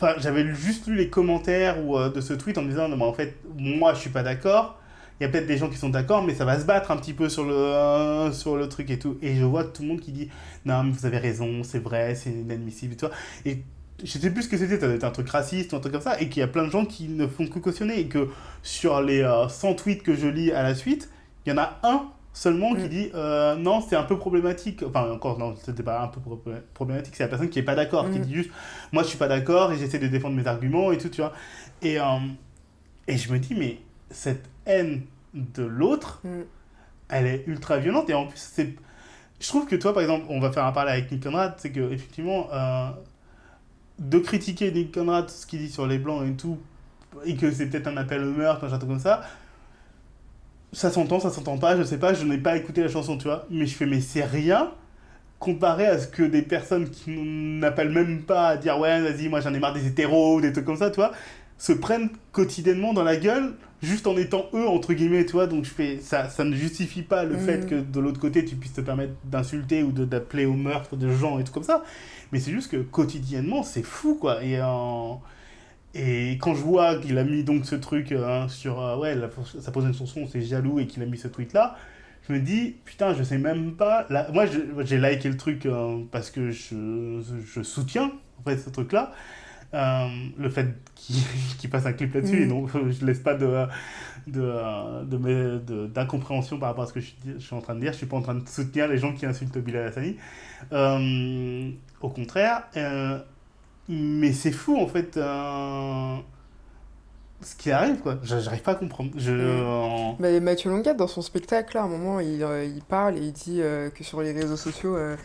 A: Enfin, j'avais juste lu les commentaires ou, euh, de ce tweet en me disant, non, mais en fait, moi, je suis pas d'accord. Il y a peut-être des gens qui sont d'accord, mais ça va se battre un petit peu sur le, euh, sur le truc et tout. Et je vois tout le monde qui dit, non, mais vous avez raison, c'est vrai, c'est inadmissible et tout. Et je sais plus ce que c'était, ça doit être un truc raciste ou un truc comme ça, et qu'il y a plein de gens qui ne font que cautionner, et que sur les euh, 100 tweets que je lis à la suite, il y en a un seulement qui
B: Mm.
A: dit euh, non, c'est un peu problématique. Enfin, encore, non, c'était pas un peu pro- problématique, c'est la personne qui est pas d'accord, qui
B: Mm.
A: dit juste moi je suis pas d'accord et j'essaie de défendre mes arguments et tout, tu vois. Et, euh, et je me dis, mais cette haine de l'autre,
B: Mm.
A: elle est ultra violente, et en plus, c'est. Je trouve que toi, par exemple, on va faire un parallèle avec Nick Conrad, c'est que effectivement, euh, de critiquer Nick Conrad, ce qu'il dit sur les blancs et tout, et que c'est peut-être un appel au meurtre, un truc comme ça, ça s'entend, ça s'entend pas, je sais pas, je n'ai pas écouté la chanson, tu vois, mais je fais, mais c'est rien comparé à ce que des personnes qui n'appellent même pas à dire ouais, vas-y, moi j'en ai marre des hétéros, ou des trucs comme ça, tu vois, se prennent quotidiennement dans la gueule juste en étant eux, entre guillemets, tu vois, donc je fais, ça, ça ne justifie pas le fait que de l'autre côté tu puisses te permettre d'insulter ou d'appeler au meurtre de gens et tout comme ça, mais c'est juste que quotidiennement c'est fou quoi, et en. Et quand je vois qu'il a mis donc ce truc euh, sur euh, ouais la- sa prochaine chanson c'est jaloux et qu'il a mis ce tweet là, je me dis putain je sais même pas là moi j'ai liké le truc euh, parce que je, je soutiens en fait ce truc là le fait qu'il passe un clip là-dessus et donc je laisse pas de de, euh, de, de- d'incompréhension par rapport à ce que je, suis- je suis en train de dire. Je suis pas en train de soutenir les gens qui insultent Bilal Hassani. Euh, au contraire euh, mais c'est fou en fait euh, ce qui arrive quoi. J'a- j'arrive pas à comprendre. Je.
B: Bah, Mathieu Longat, dans son spectacle, là, à un moment, il, euh, il parle et il dit euh, que sur les réseaux sociaux, euh,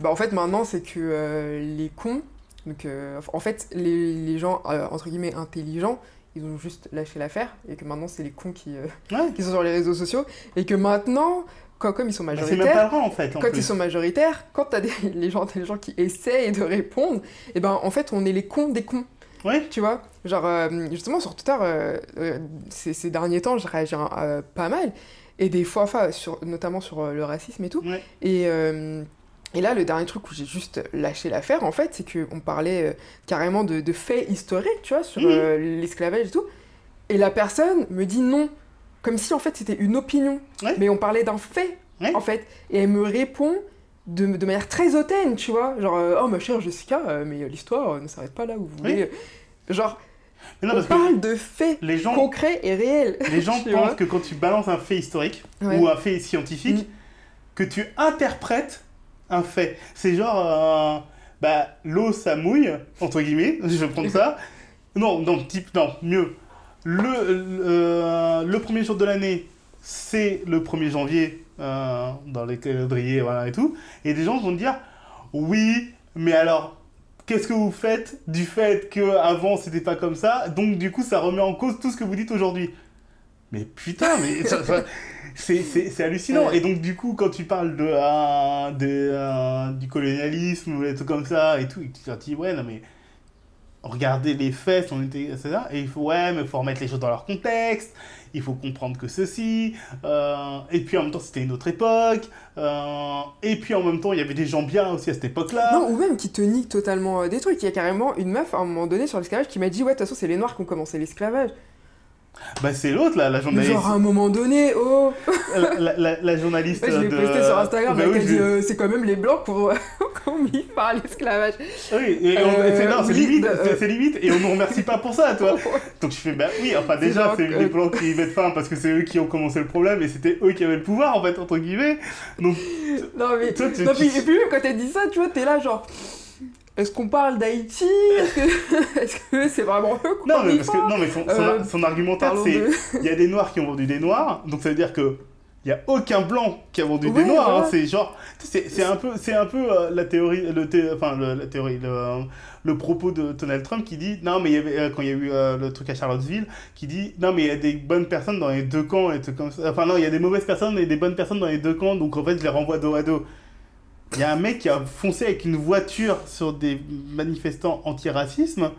B: bah, en fait, maintenant, c'est que euh, les cons, donc, euh, en fait, les, les gens, euh, entre guillemets, intelligents, ils ont juste lâché l'affaire et que maintenant, c'est les cons qui, euh,
A: ouais.
B: qui sont sur les réseaux sociaux et que maintenant, quand, comme ils sont
A: Bah, même
B: majoritaires,
A: pas vrai en fait. en
B: quand
A: plus.
B: ils sont majoritaires, quand t'as des les gens, des gens qui essayent de répondre, et ben en fait on est les cons des cons,
A: Ouais.
B: tu vois? Genre euh, justement sur Twitter, euh, euh, ces, ces derniers temps, je réagis pas mal, et des fois, enfin sur, notamment sur le racisme et tout.
A: Ouais.
B: Et, et là, le dernier truc où j'ai juste lâché l'affaire, en fait, c'est qu'on parlait carrément de, de faits historiques, tu vois, sur euh, l'esclavage et tout. Et la personne me dit non, comme si en fait c'était une opinion.
A: Ouais.
B: Mais on parlait d'un fait,
A: Ouais.
B: en fait. Et elle me répond de, de manière très hautaine, tu vois. Genre, euh, oh ma chère Jessica, euh, mais l'histoire euh, ne s'arrête pas là où vous
A: Oui.
B: voulez. Genre,
A: Mais non,
B: on parle de faits
A: les gens,
B: concrets et réels.
A: les gens pensent que quand tu balances un fait historique
B: Ouais.
A: ou un fait scientifique,
B: Mm.
A: que tu interprètes un fait. C'est genre, bah, l'eau ça mouille, entre guillemets, je vais prendre ça. Non, non, type, non, mieux. Le, le, le premier jour de l'année, c'est le 1er janvier, euh, dans les calendriers, voilà, et tout. Et des gens vont te dire, oui, mais alors, qu'est-ce que vous faites du fait que avant c'était pas comme ça? Donc, du coup, ça remet en cause tout ce que vous dites aujourd'hui. Mais putain, mais c'est hallucinant. Et donc, du coup, quand tu parles de, euh, de, euh, du colonialisme ou des trucs comme ça et tout, et tu te dis, ouais, non, mais regardez les faits, on était, c'est ça, et il faut, ouais, mais il faut remettre les choses dans leur contexte, il faut comprendre que ceci, euh, et puis en même temps, c'était une autre époque, euh, et puis en même temps, il y avait des gens bien aussi à cette époque-là.
B: Non, ou même qui te nique totalement euh, des trucs. Il y a carrément une meuf à un moment donné sur l'esclavage qui m'a dit Ouais, de toute façon, c'est les noirs qui ont commencé l'esclavage.
A: Bah, c'est l'autre, là, la journaliste.
B: genre à un moment donné, oh
A: la, la- la- la journaliste
B: Ouais, Je l'ai
A: de...
B: posté sur Instagram,
A: Bah
B: elle
A: oui,
B: a dit
A: je-
B: euh, C'est quand même les blancs qui ont qui ont mis fin à l'esclavage.
A: Oui, et on-
B: Euh,
A: c'est, non, c'est
B: oui,
A: limite, c'est, c'est limite, et on nous remercie pas pour ça, toi. Donc je fais, bah oui, enfin déjà,
B: genre
A: c'est
B: que-
A: les blancs qui mettent fin parce que c'est eux qui ont commencé le problème et c'était eux qui avaient le pouvoir, en fait, entre guillemets. Donc,
B: Non, mais.
A: Toi, tu-
B: non,
A: tu-
B: et puis même quand elle dit ça, tu vois, t'es là genre. Est-ce qu'on parle d'Haïti? Est-ce que est-ce que c'est vraiment eux qu'on
A: non, mais, parce que, non, mais son, son,
B: Euh,
A: son argumentaire,
B: Parlons
A: c'est
B: de.
A: il y a des noirs qui ont vendu des noirs, donc ça veut dire que. Il y a aucun blanc qui a vendu des noirs, hein, c'est genre, c'est, c'est un peu, c'est un peu euh, la théorie, le thé- enfin le, la théorie, le, le propos de Donald Trump qui dit, non mais il y avait, euh, quand il y a eu euh, le truc à Charlottesville, qui dit, non mais il y a des bonnes personnes dans les deux camps et tout comme ça, enfin non, il y a des mauvaises personnes et des bonnes personnes dans les deux camps, donc en fait je les renvoie dos à dos. Il y a un mec qui a foncé avec une voiture sur des manifestants anti-racisme,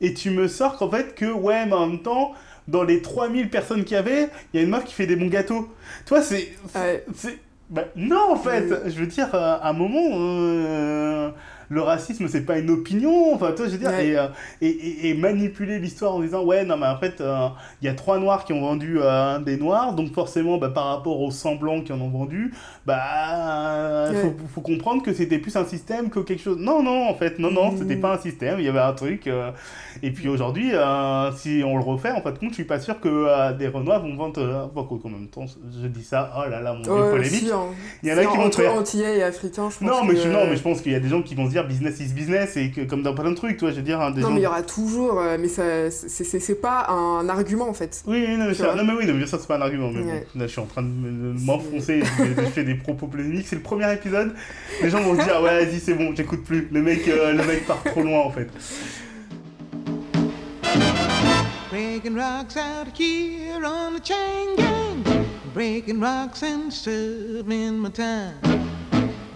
A: et tu me sors qu'en fait que, ouais, mais en même temps, dans les 3000 personnes qu'il y avait, il y a une meuf qui fait des bons gâteaux. Toi, c'est. c'est-
B: Ouais.
A: bah, non, en fait,
B: Mm.
A: je veux dire, euh, à un moment, euh, le racisme, c'est pas une opinion. Enfin, toi, je veux dire,
B: Ouais.
A: et, euh, et, et- et manipuler l'histoire en disant, ouais, non, mais en fait, euh, il y a trois noirs qui ont vendu euh, des noirs, donc forcément, bah, par rapport aux 100 blancs qui en ont vendu, bah,
B: Ouais.
A: faut, faut comprendre que c'était plus un système que quelque chose. Non, non, en fait, non, non, c'était
B: Mm.
A: pas un système, il y avait un truc. euh, et puis aujourd'hui, euh, si on le refait, en fait, compte, je suis pas sûr que euh, des Renois vont vendre. Euh, bon, quoi, en même temps, je dis ça, oh là là, mon dieu,
B: Ouais,
A: polémique.
B: hein.
A: Il y en a qui vont
B: entre
A: faire.
B: Antillais et Africains, je pense.
A: Non mais,
B: que,
A: je, non,
B: euh,
A: mais je pense qu'il y a des gens qui vont se dire business is business et que comme dans plein de trucs, toi, je veux dire, hein, des
B: Non,
A: gens.
B: mais il y aura toujours. euh, mais ça, c'est- pas un argument en fait.
A: Oui, oui, non, mais, ça- non, mais oui, non, mais ça c'est pas un argument. Mais bon, là, je suis en train de me- de m'enfoncer, je, je fais des propos polémiques. C'est le premier épisode. Les gens vont se dire, ouais, vas-y, c'est bon, j'écoute plus. Le mec, euh, le mec part trop loin en fait.
C: Breaking rocks out here on the chain gang. Breaking rocks and serving my time.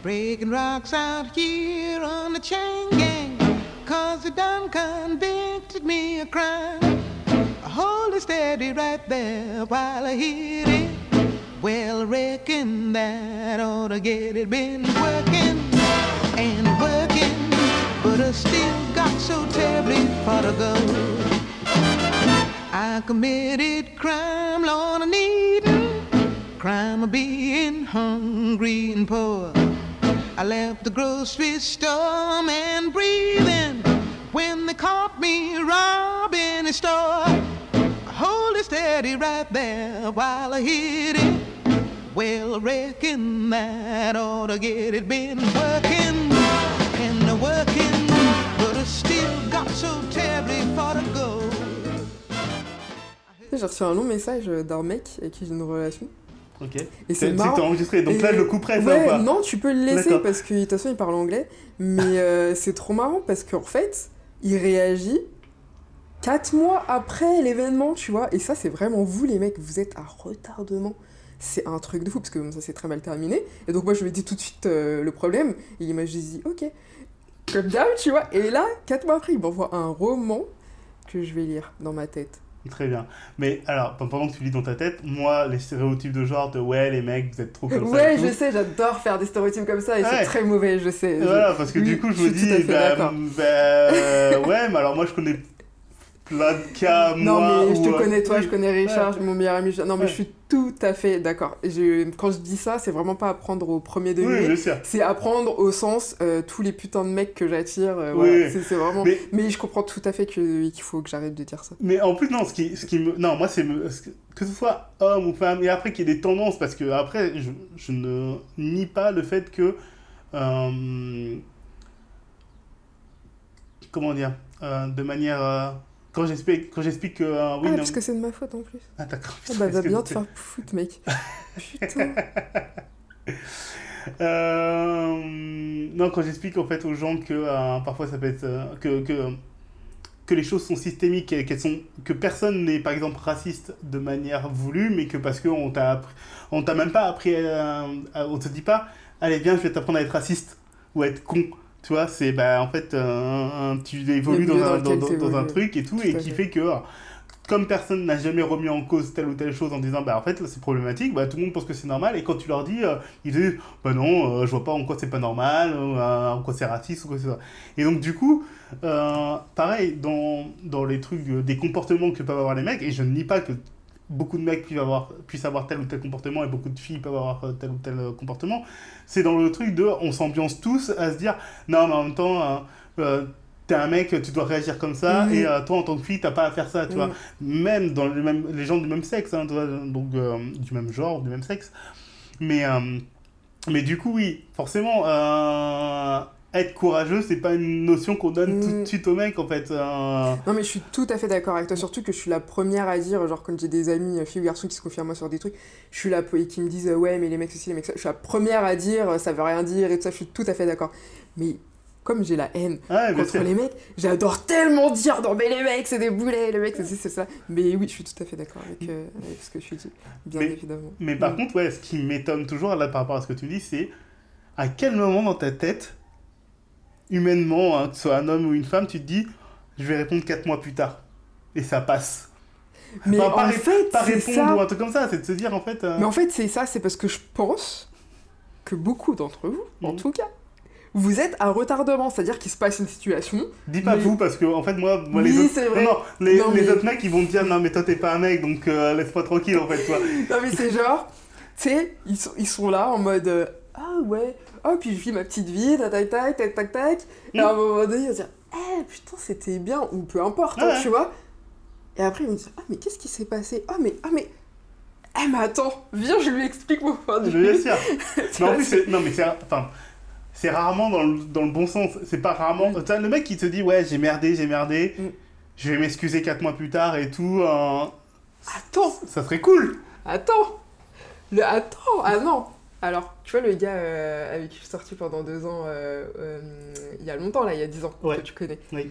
C: Breaking rocks out here on the chain gang. Cause they done convicted me of crime. Hold it steady right there while I hit it. Well, reckon that ought to get it. Been working and working, but I still got so terribly far to go. I committed crime, Lord, I needin' crime of being hungry and poor. I left the grocery store and breathing when they caught me robbing a store. I hold it steady right there while I hit it. Well, reckon that ought to get it. Been working and working, but I still got so terribly far to go.
B: J'ai reçu un long message euh, d'un mec avec qui j'ai une relation.
A: Ok.
B: Et
A: C'est
B: marrant.
A: enregistré, donc là je le couperai ça
B: ouais,
A: ou pas
B: non, tu peux le laisser parce que de toute façon il parle anglais. Mais euh, c'est trop marrant parce qu'en fait, il réagit 4 mois après l'événement, tu vois. Et ça, c'est vraiment vous les mecs, vous êtes à retardement. c'est un truc de fou, parce que ça s'est très mal terminé. Et donc moi, je lui ai dit tout de suite euh, le problème, et il m'a juste dit, ok, comme d'hab, tu vois. Et là, quatre mois après, il m'envoie un roman que je vais lire dans ma tête.
A: Très bien. Mais alors, pendant que tu lis dans ta tête, moi, les stéréotypes de genre de ouais, les mecs, vous êtes trop comme ça.
B: Ouais, je sais, j'adore faire des stéréotypes comme ça, et
A: Ouais.
B: c'est très mauvais, je sais.
A: Voilà, parce que
B: Oui,
A: du coup, je,
B: je
A: me dis, bah, bah, euh, ouais, mais alors moi, je connais plein de cas,
B: Non,
A: moi.
B: mais je te connais, toi,
A: oui.
B: je connais Richard, mon meilleur ami. Non, mais
A: Ouais.
B: je suis tout à fait d'accord. Je- Quand je dis ça, c'est vraiment pas à prendre au premier
A: Oui,
B: degré.
A: sûr.
B: C'est à prendre au sens euh, tous les putains de mecs que j'attire. euh,
A: Oui,
B: voilà.
A: oui.
B: C'est vraiment.
A: Mais-
B: Mais... je comprends tout à fait qu'il faut que j'arrête de dire ça.
A: Mais en plus, non, ce qui, ce qui me. Non, moi, c'est. me- que ce soit homme ou femme, et après qu'il y ait des tendances, parce que après, je, je ne nie pas le fait que. euh, comment dire De manière. Euh, quand j'explique quand j'explique que. euh, oui,
B: ah,
A: non,
B: parce que c'est de ma faute en plus.
A: Ah, d'accord.
B: Ah, bah, va bien te faire foutre, mec. Putain.
A: Euh, non, quand j'explique en fait aux gens que euh, parfois ça peut être euh, que, que que les choses sont systémiques et qu'elles sont que personne n'est par exemple raciste de manière voulue, mais que parce que on t'a appris- on t'a même pas appris, à- à- on te dit pas, allez viens, je vais t'apprendre à être raciste ou à être con. Tu vois, c'est bah, en fait euh, un- tu évolues dans un,
B: dans
A: un truc et tout,
B: Tout
A: et qui
B: fait.
A: fait que comme personne n'a jamais remis en cause telle ou telle chose en disant bah en fait c'est problématique, bah tout le monde pense que c'est normal et quand tu leur dis euh, ils disent bah non, euh, je vois pas en quoi c'est pas normal, euh, en quoi c'est raciste ou quoi que ce soit. Et donc du coup, euh, pareil dans, dans les trucs euh, des comportements que peuvent avoir les mecs et je ne nie pas que beaucoup de mecs puissent avoir, puissent avoir tel ou tel comportement et beaucoup de filles peuvent avoir euh, tel ou tel euh, comportement, c'est dans le truc de on s'ambiance tous à se dire non mais en même temps euh, euh, t'es un mec, tu dois réagir comme ça
B: Mhm.
A: et euh, toi en tant que fille t'as pas à faire ça, tu vois
B: Mm.
A: même dans les, mêmes, les gens du même sexe, hein, donc euh, du même genre, du même sexe. Mais, mais du coup, oui, forcément, être courageux, c'est pas une notion qu'on donne tout de
B: Mm.
A: suite aux mecs, en fait. euh.
B: Non, mais je suis tout à fait d'accord avec toi. Surtout que je suis la première à dire, genre, quand j'ai des amis, euh, filles ou garçons, qui se confirment moi sur des trucs, je suis là et qui me disent, euh, ouais, mais les mecs ceci, les mecs ça. Je suis la première à dire, euh, ça veut rien dire et tout ça. Je suis tout à fait d'accord. Mais comme j'ai la haine
A: bien
B: contre
A: sûr.
B: les mecs, j'adore tellement dire, non, mais les mecs, c'est des boulets, les mecs, c'est c'est ça. Mais oui, je suis tout à fait d'accord avec, euh, avec ce que tu dis, bien
A: Mais-
B: évidemment.
A: Mais par
B: Mm.
A: contre, ouais, ce qui m'étonne toujours là par rapport à ce que tu dis, c'est à quel moment dans ta tête, humainement, hein, que ce soit un homme ou une femme, tu te dis, je vais répondre 4 mois plus tard. Et ça passe.
B: Mais
A: Enfin, pas
B: en
A: ré-
B: fait,
A: Pas répondre
B: ça.
A: ou un truc comme ça, c'est de se dire en fait. euh,
B: Mais en fait, c'est ça, c'est parce que je pense que beaucoup d'entre vous, en
A: Mhm.
B: tout cas, vous êtes à retardement, c'est-à-dire qu'il se passe une situation.
A: Dis pas
B: Mais-
A: vous parce que en fait moi, moi
B: Oui,
A: les autres
B: c'est vrai.
A: non, non, les,
B: Non,
A: les
B: mais-
A: autres mecs ils vont te dire non mais toi t'es pas un mec donc euh, laisse-moi tranquille en fait toi.
B: Non, mais c'est genre, tu sais, ils sont, ils sont là en mode euh, Ah ouais, oh, puis je vis ma petite vie, tac tac tac, tac tac tac. Et à un moment donné, ils vont dire Eh putain, c'était bien, ou peu importe, hein,
A: Ouais.
B: tu vois. Et après, ils me disent Ah, mais qu'est-ce qui s'est passé? Ah, mais, ah, mais. Eh, mais attends, viens, je lui explique mon point de
A: Je bien
B: vue.
A: sûr. Mais en plus c'est- non mais c'est enfin c'est rarement dans le, dans le bon sens. C'est pas rarement.
B: Mm.
A: T'as le mec qui te dit ouais j'ai merdé j'ai merdé.
B: Mm.
A: Je vais m'excuser 4 mois plus tard et tout. euh,
B: Attends,
A: ça serait cool.
B: Attends le, Attends Ah non Alors, tu vois, le gars euh, avec qui je suis sortie pendant deux ans, euh, euh, il y a longtemps, là, il y a dix ans,
A: Ouais.
B: que tu connais.
A: Oui.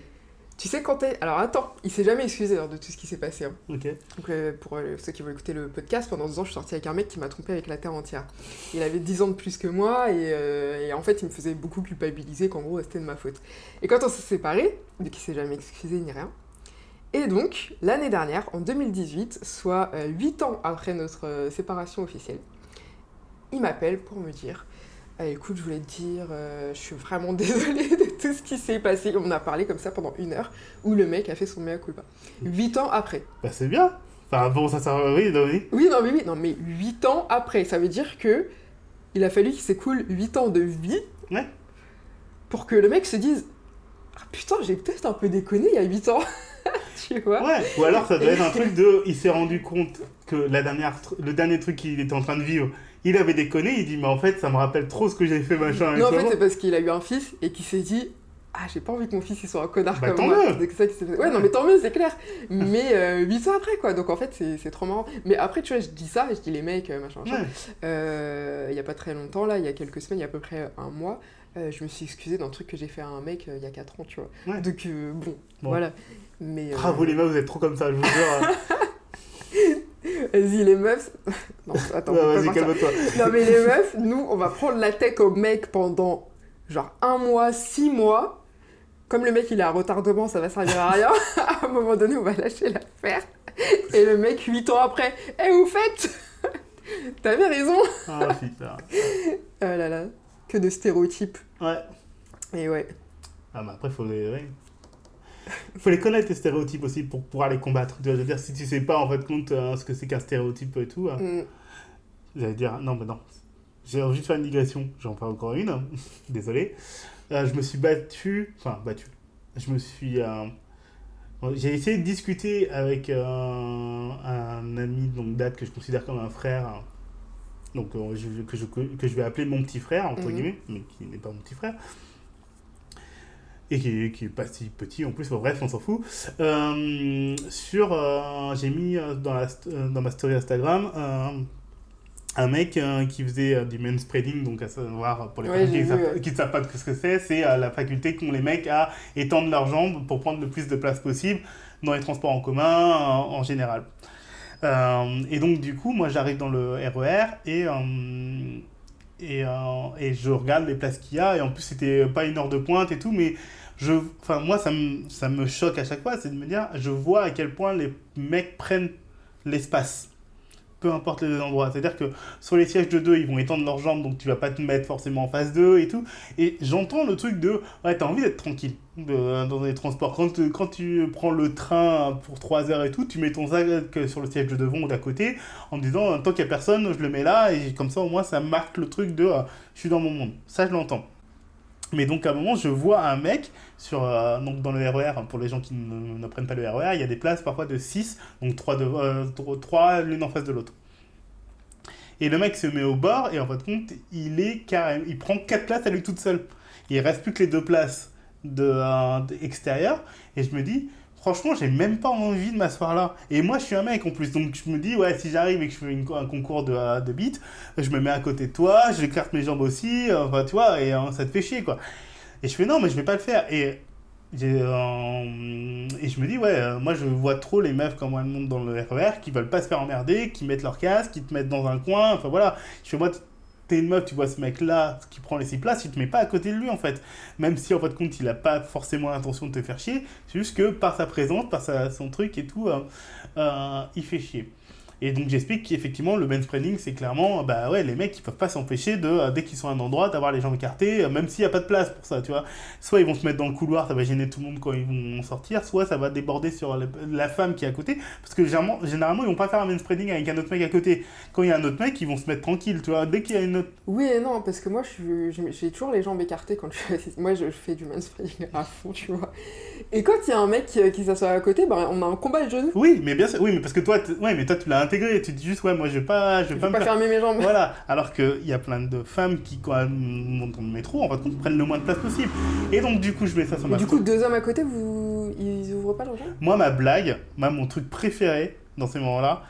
B: Tu sais quand t'es... Alors attends, il s'est jamais excusé alors, de tout ce qui s'est passé. hein. Donc pour ceux qui veulent écouter le podcast, pendant deux ans, je suis sortie avec un mec qui m'a trompé avec la Terre entière. Il avait 10 ans de plus que moi et, et en fait, il me faisait beaucoup culpabiliser qu'en gros, c'était de ma faute. Et quand on s'est séparés, donc il s'est jamais excusé ni rien. Et donc, l'année dernière, en 2018, soit 8 ans après notre séparation officielle, il m'appelle pour me dire Ah, écoute, je voulais te dire, euh, je suis vraiment désolée de tout ce qui s'est passé. On a parlé comme ça pendant une heure, où le mec a fait son mea culpa. 8 ans après.
A: Bah c'est bien. Enfin bon ça ça oui non, oui.
B: Oui, non, mais oui, non, mais 8 ans après, ça veut dire que il a fallu qu'il s'écoule 8 ans de vie
A: Ouais.
B: pour que le mec se dise Ah putain, j'ai peut-être un peu déconné il y a 8 ans. tu vois?
A: Ouais. Ou alors ça doit être un truc de il s'est rendu compte que la dernière le dernier truc qu'il était en train de vivre il avait déconné il dit mais en fait ça me rappelle trop ce que j'ai fait machin
B: Non, en fait, c'est parce qu'il a eu un fils et qu'il s'est dit Ah, j'ai pas envie que mon fils il soit un connard
A: Bah,
B: comme
A: tant
B: moi.
A: mieux.
B: Ça. Ouais, non, mais tant mieux, c'est clair. Mais 8 ans après, quoi. Donc en fait, c'est trop marrant. Mais après, tu vois, je dis ça, je dis les mecs, euh, machin, machin.
A: Ouais.
B: Euh, il y a pas très longtemps, là, il y a quelques semaines, il y a à peu près un mois, euh, je me suis excusée d'un truc que j'ai fait à un mec euh, il y a 4 ans, tu vois.
A: Ouais.
B: Donc euh, bon,
A: Bon.
B: voilà. Mais euh,
A: Bravo les meufs vous êtes trop comme ça je vous jure.
B: vas-y les meufs, Non, attends,
A: Ouais,
B: on peut
A: vas-y, calme-toi.
B: Non, mais les meufs, nous, on va prendre la tech au mec pendant genre un mois, six mois. Comme le mec il a un retardement, ça va servir à rien. à un moment donné, on va lâcher l'affaire. Et le mec, huit ans après, eh, vous faites T'avais raison
A: Ah, putain.
B: Oh là là, que de stéréotypes.
A: Ouais.
B: Et ouais.
A: Ah, mais après, faut les. Ouais. Faut les connaître, les stéréotypes aussi, pour pouvoir les combattre. Tu vois, je veux dire, si tu sais pas, en fait, compte euh, ce que c'est qu'un stéréotype et tout, euh,
B: Mm.
A: j'allais dire, non, mais non. J'ai envie de faire une digression. J'en fais encore une. Désolé. Euh, je me suis battu. Enfin, battu. Je me suis. euh, J'ai essayé de discuter avec un ami de longue date que je considère comme un frère. hein. Donc, je- que, je, que je vais appeler mon petit frère, entre
B: Mhm.
A: guillemets, mais qui n'est pas mon petit frère. Et qui, qui est pas si petit en plus, bon, bref, on s'en fout. Euh, sur, euh, j'ai mis euh, dans, la, dans ma story Instagram euh, un mec qui faisait du manspreading, donc à savoir, pour les
B: Ouais,
A: personnes qui ne savent,
B: ouais.
A: pas ce que c'est, c'est la faculté qu'ont les mecs à étendre leurs jambes pour prendre le plus de place possible dans les transports en commun en, général. Et donc, du coup, moi, j'arrive dans le RER et, euh, et, euh, et je regarde les places qu'il y a. Et en plus, c'était pas une heure de pointe et tout, mais je, enfin, moi, ça me, ça me choque à chaque fois, c'est de me dire, je vois à quel point les mecs prennent l'espace. Peu importe les endroits. C'est-à-dire que sur les sièges de deux, ils vont étendre leurs jambes, donc tu vas pas te mettre forcément en face d'eux et tout. Et j'entends le truc de, ouais, t'as envie d'être tranquille de- dans les transports. Quand, tu- prends le train pour 3 heures et tout, tu mets ton sac sur le siège de devant ou d'à côté en disant, tant qu'il n'y a personne, je le mets là et comme ça au moins ça marque le truc de, euh, je suis dans mon monde. Ça, je l'entends. Mais donc à un moment, je vois un mec sur, euh, donc dans le RER, pour les gens qui ne, ne prennent pas le RER, il y a des places parfois de 6, donc 3, de, euh, l'une en face de l'autre. Et le mec se met au bord et en fin de compte, il est carré, il prend 4 places à lui toute seule. Il reste plus que les deux places de, euh, extérieures et je me dis, franchement, j'ai même pas envie de m'asseoir là. Et moi, je suis un mec en plus, donc je me dis, ouais, si j'arrive et que je fais un concours de, de beat, je me mets à côté de toi, j'écarte mes jambes aussi, enfin, tu vois, et euh, ça te fait chier, quoi. Et je fais, non, mais je vais pas le faire. Et, euh, je me dis, ouais, euh, moi, je vois trop les meufs quand elles montent dans le RER qui veulent pas se faire emmerder, qui mettent leur casque, qui te mettent dans un coin, enfin voilà. Je fais, moi, t'es une meuf, tu vois ce mec-là qui prend les six places, il te met pas à côté de lui, en fait. Même si, en fin de compte, il a pas forcément l'intention de te faire chier, c'est juste que par sa présence, par sa- son truc et tout, euh, euh, il fait chier. Et donc j'explique qu'effectivement le manspreading c'est clairement bah ouais les mecs ils peuvent pas s'empêcher de euh, dès qu'ils sont à un endroit d'avoir les jambes écartées euh, même s'il n'y a pas de place pour ça tu vois soit ils vont se mettre dans le couloir ça va gêner tout le monde quand ils vont sortir soit ça va déborder sur la, femme qui est à côté parce que généralement, généralement ils vont pas faire un manspreading avec un autre mec à côté quand il y a un autre mec ils vont se mettre tranquille tu vois dès qu'il y a une autre
B: Oui et non, parce que moi, j'ai toujours les jambes écartées quand je suis. Moi, je fais du manspreading à fond, tu vois. Et quand il y a un mec qui, qui s'assoit à côté, ben, on a un combat de genoux.
A: oui mais bien sûr oui mais parce que toi t- ouais mais toi tu l'as intégré tu dis juste ouais moi je vais pas je vais pas me
B: pas
A: faire
B: fermer mes jambes.
A: Voilà, alors qu'il y a plein de femmes qui, quand elles montent dans le métro, en fait, prennent le moins de place possible. Et donc, du coup, je mets ça sur ma
B: du coup, deux hommes à côté, vous... ils ouvrent pas leurs jambes?
A: Moi, ma blague, moi, mon truc préféré dans ces moments-là,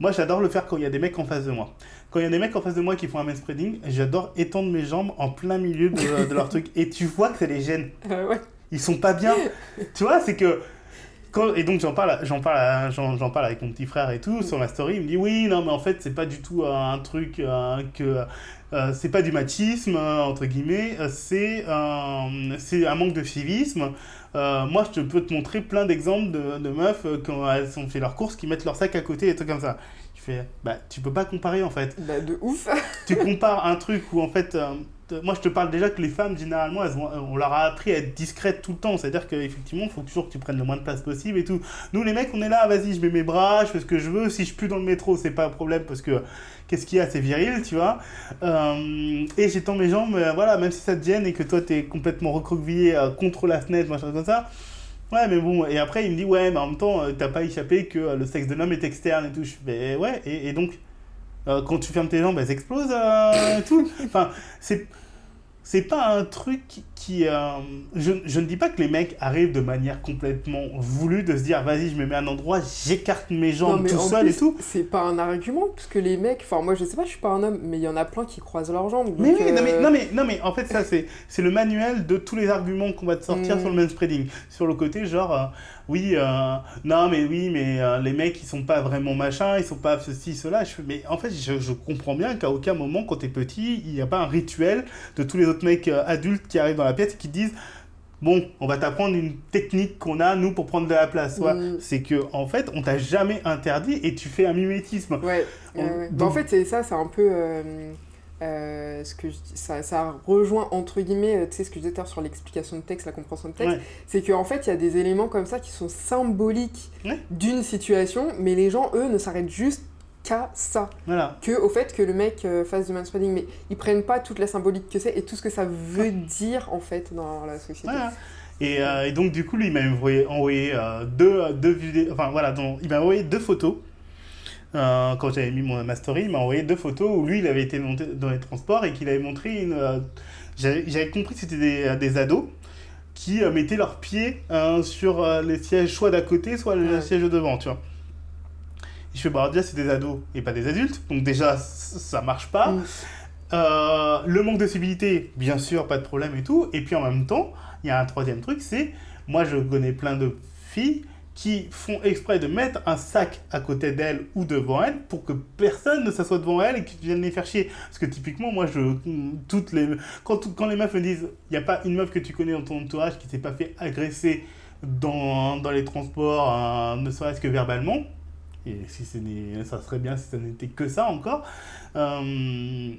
A: moi, j'adore le faire quand il y a des mecs en face de moi. Quand il y a des mecs en face de moi qui font un manspreading, j'adore étendre mes jambes en plein milieu de, de leur truc. Et tu vois que ça les gêne.
B: Euh, Ouais.
A: Ils sont pas bien. tu vois, c'est que. Quand, et donc j'en parle, j'en parle, j'en, parle avec mon petit frère et tout sur ma story. Il me dit oui, non, mais en fait c'est pas du tout euh, un truc euh, que euh, c'est pas du machisme entre guillemets. c'est c'est un manque de civisme. Moi je te peux te montrer plein d'exemples de, de meufs quand elles ont fait leurs courses qui mettent leur sac à côté et trucs comme ça. Je fais bah tu peux pas comparer en fait
B: Bah, de ouf.
A: tu compares un truc où en fait, moi je te parle déjà que les femmes généralement, elles euh, on leur a appris à être discrètes tout le temps. C'est-à-dire qu'effectivement, il faut toujours que tu prennes le moins de place possible et tout. Nous les mecs, on est là, vas-y, je mets mes bras, je fais ce que je veux. Si je pue dans le métro, c'est pas un problème parce que qu'est-ce qu'il y a, c'est viril, tu vois. Euh, et j'étends mes jambes, euh, voilà, même si ça te gêne et que toi t'es complètement recroquevillé contre la fenêtre, machin comme ça. Ouais, mais bon, et après il me dit, ouais, mais en même temps, t'as pas échappé que le sexe de l'homme est externe et tout. Je fais, ouais, et, donc. Quand tu fermes tes jambes, elles explosent euh, et tout. Enfin, c'est c'est pas un truc qui, euh, je, je ne dis pas que les mecs arrivent de manière complètement voulue de se dire vas-y je me mets à un endroit j'écarte mes
B: Non,
A: jambes
B: mais
A: tout seul et tout
B: C'est pas un argument, parce que les mecs, enfin moi je sais pas, je suis pas un homme, mais il y en a plein qui croisent leurs jambes.
A: mais oui non mais,
B: euh,
A: non mais non mais en fait ça c'est c'est le manuel de tous les arguments qu'on va te sortir
B: Mm.
A: sur le manspreading sur le côté genre euh, oui euh, non mais oui mais euh, les mecs ils sont pas vraiment machin ils sont pas ceci cela je mais en fait je, je comprends bien qu'à aucun moment quand t'es petit il n'y a pas un rituel de tous les autres mecs euh, adultes qui arrivent dans la pièce qui disent bon on va t'apprendre une technique qu'on a nous pour prendre de la place ouais.
B: Mm.
A: c'est que en fait on t'a jamais interdit et tu fais un mimétisme
B: Ouais,
A: On-.
B: Bah, en fait, c'est ça, c'est un peu. euh, euh, ce que je ça, ça rejoint entre guillemets, euh, tu sais, ce que je disais sur l'explication de texte, la compréhension de texte.
A: Ouais.
B: C'est qu'en fait, il y a des éléments comme ça qui sont symboliques
A: Ouais.
B: d'une situation, mais les gens, eux, ne s'arrêtent juste qu'à ça.
A: voilà
B: Que au fait que le mec euh, fasse du manspreading, mais ils prennent pas toute la symbolique que c'est et tout ce que ça veut dire en fait dans la société.
A: Voilà. Et, euh, et donc, du coup, lui, il m'a envoyé, envoyé euh, deux, deux vidéos. Enfin, voilà, donc, il m'a envoyé deux photos. Euh, quand j'avais mis mon, ma story, il m'a envoyé deux photos où lui, il avait été monté dans les transports et qu'il avait montré une. j'avais compris que c'était des, des ados qui mettaient leurs pieds sur les sièges, soit d'à côté, soit le
B: Ouais.
A: siège de devant, tu vois. Je fais, bah, déjà, c'est des ados et pas des adultes. Donc, déjà, ça marche pas.
B: Mm.
A: Euh, le manque de civilité, bien sûr, pas de problème et tout. Et puis en même temps, il y a un troisième truc, c'est moi je connais plein de filles qui font exprès de mettre un sac à côté d'elles ou devant elles pour que personne ne s'assoie devant elles et qu'ils viennent les faire chier. Parce que typiquement, moi, je, toutes les, quand, quand les meufs me disent, il n'y a pas une meuf que tu connais dans ton entourage qui s'est pas fait agresser dans, dans les transports, euh, ne serait-ce que verbalement. Et si ce ça serait bien si ça n'était que ça encore. Euh,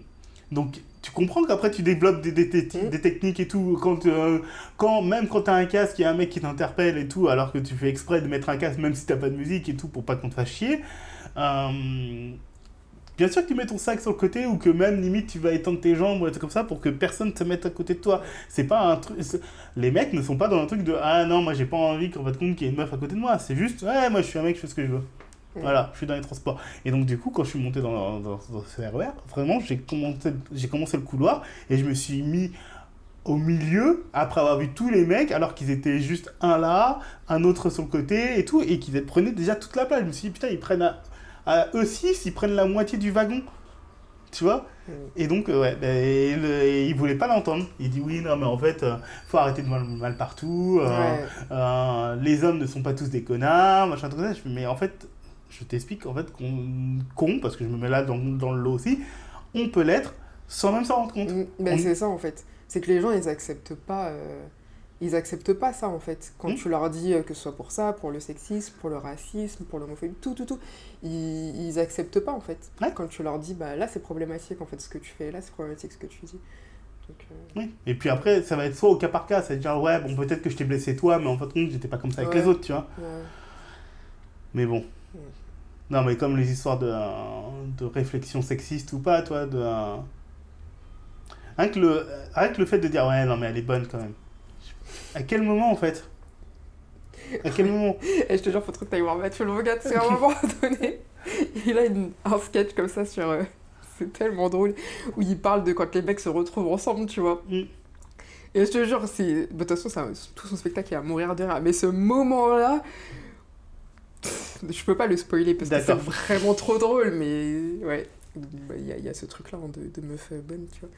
A: donc, tu comprends qu'après tu développes des, des, des-
B: Mm.
A: des techniques et tout. Quand, euh, quand, même quand tu as un casque, il y a un mec qui t'interpelle et tout, alors que tu fais exprès de mettre un casque, même si t'as pas de musique et tout, pour pas qu'on te fasse chier. Euh, bien sûr que tu mets ton sac sur le côté ou que même limite tu vas étendre tes jambes ou comme ça pour que personne ne se mette à côté de toi. C'est pas un truc. Les mecs ne sont pas dans un truc de Ah non, moi j'ai pas envie qu'en fait compte qu'il y ait une meuf à côté de moi. C'est juste Ouais, moi je suis un mec, je fais ce que je veux. Voilà, je suis dans les transports. Et donc, du coup, quand je suis monté dans, dans, dans ce RER, vraiment, j'ai commencé, j'ai commencé le couloir et je me suis mis au milieu après avoir vu tous les mecs alors qu'ils étaient juste un là, un autre sur le côté et tout, et qu'ils prenaient déjà toute la place. Je me suis dit, putain, ils prennent à, à eux six, ils prennent la moitié du wagon. Tu vois?
B: Mm.
A: Et donc, euh, ouais, ben, et le- et il voulait pas l'entendre. Il dit, oui, non, mais en fait, euh, faut arrêter de mal, mal partout. euh,
B: Ouais.
A: euh, les hommes ne sont pas tous des connards, machin, tout ça. Mais en fait, je t'explique en fait qu'on con, parce que je me mets là dans, dans le lot aussi, on peut l'être sans même s'en rendre compte.
B: Mm, ben,
A: On-
B: c'est ça en fait. C'est que les gens ils acceptent pas. euh, Ils acceptent pas ça en fait. Quand
A: Mm.
B: tu leur dis euh, que ce soit pour ça, pour le sexisme, pour le racisme, pour l'homophobie, tout, tout, tout, ils, ils acceptent pas en fait.
A: Ouais.
B: Quand tu leur dis bah là c'est problématique en fait ce que tu fais, là c'est problématique ce que tu dis. Donc, euh,
A: Oui. Et puis après, ça va être soit au cas par cas, c'est dire ouais, bon, peut-être que je t'ai blessé toi, mais en fait, compte, j'étais pas comme ça avec
B: Ouais.
A: les autres, tu vois.
B: ouais.
A: Mais bon. Non, mais comme les histoires de, de réflexion sexiste ou pas, toi, de. Rien que, le, rien que le fait de dire ouais, non, mais elle est bonne quand même. À quel moment en fait? À quel moment?
B: Et je te jure, faut trop que t'ailles voir Mathieu le regarde, c'est à un moment donné. Il a une- un sketch comme ça sur. euh, c'est tellement drôle. Où il parle de quand les mecs se retrouvent ensemble, tu vois.
A: Mm.
B: Et je te jure, c'est. De toute façon, ça- tout son spectacle est à mourir de rire. Mais ce moment-là. Pff, Je peux pas le spoiler parce que c'est vraiment trop drôle, mais ouais. Bah, Il y, y a ce truc-là hein, de, de meuf euh, bonne, tu vois.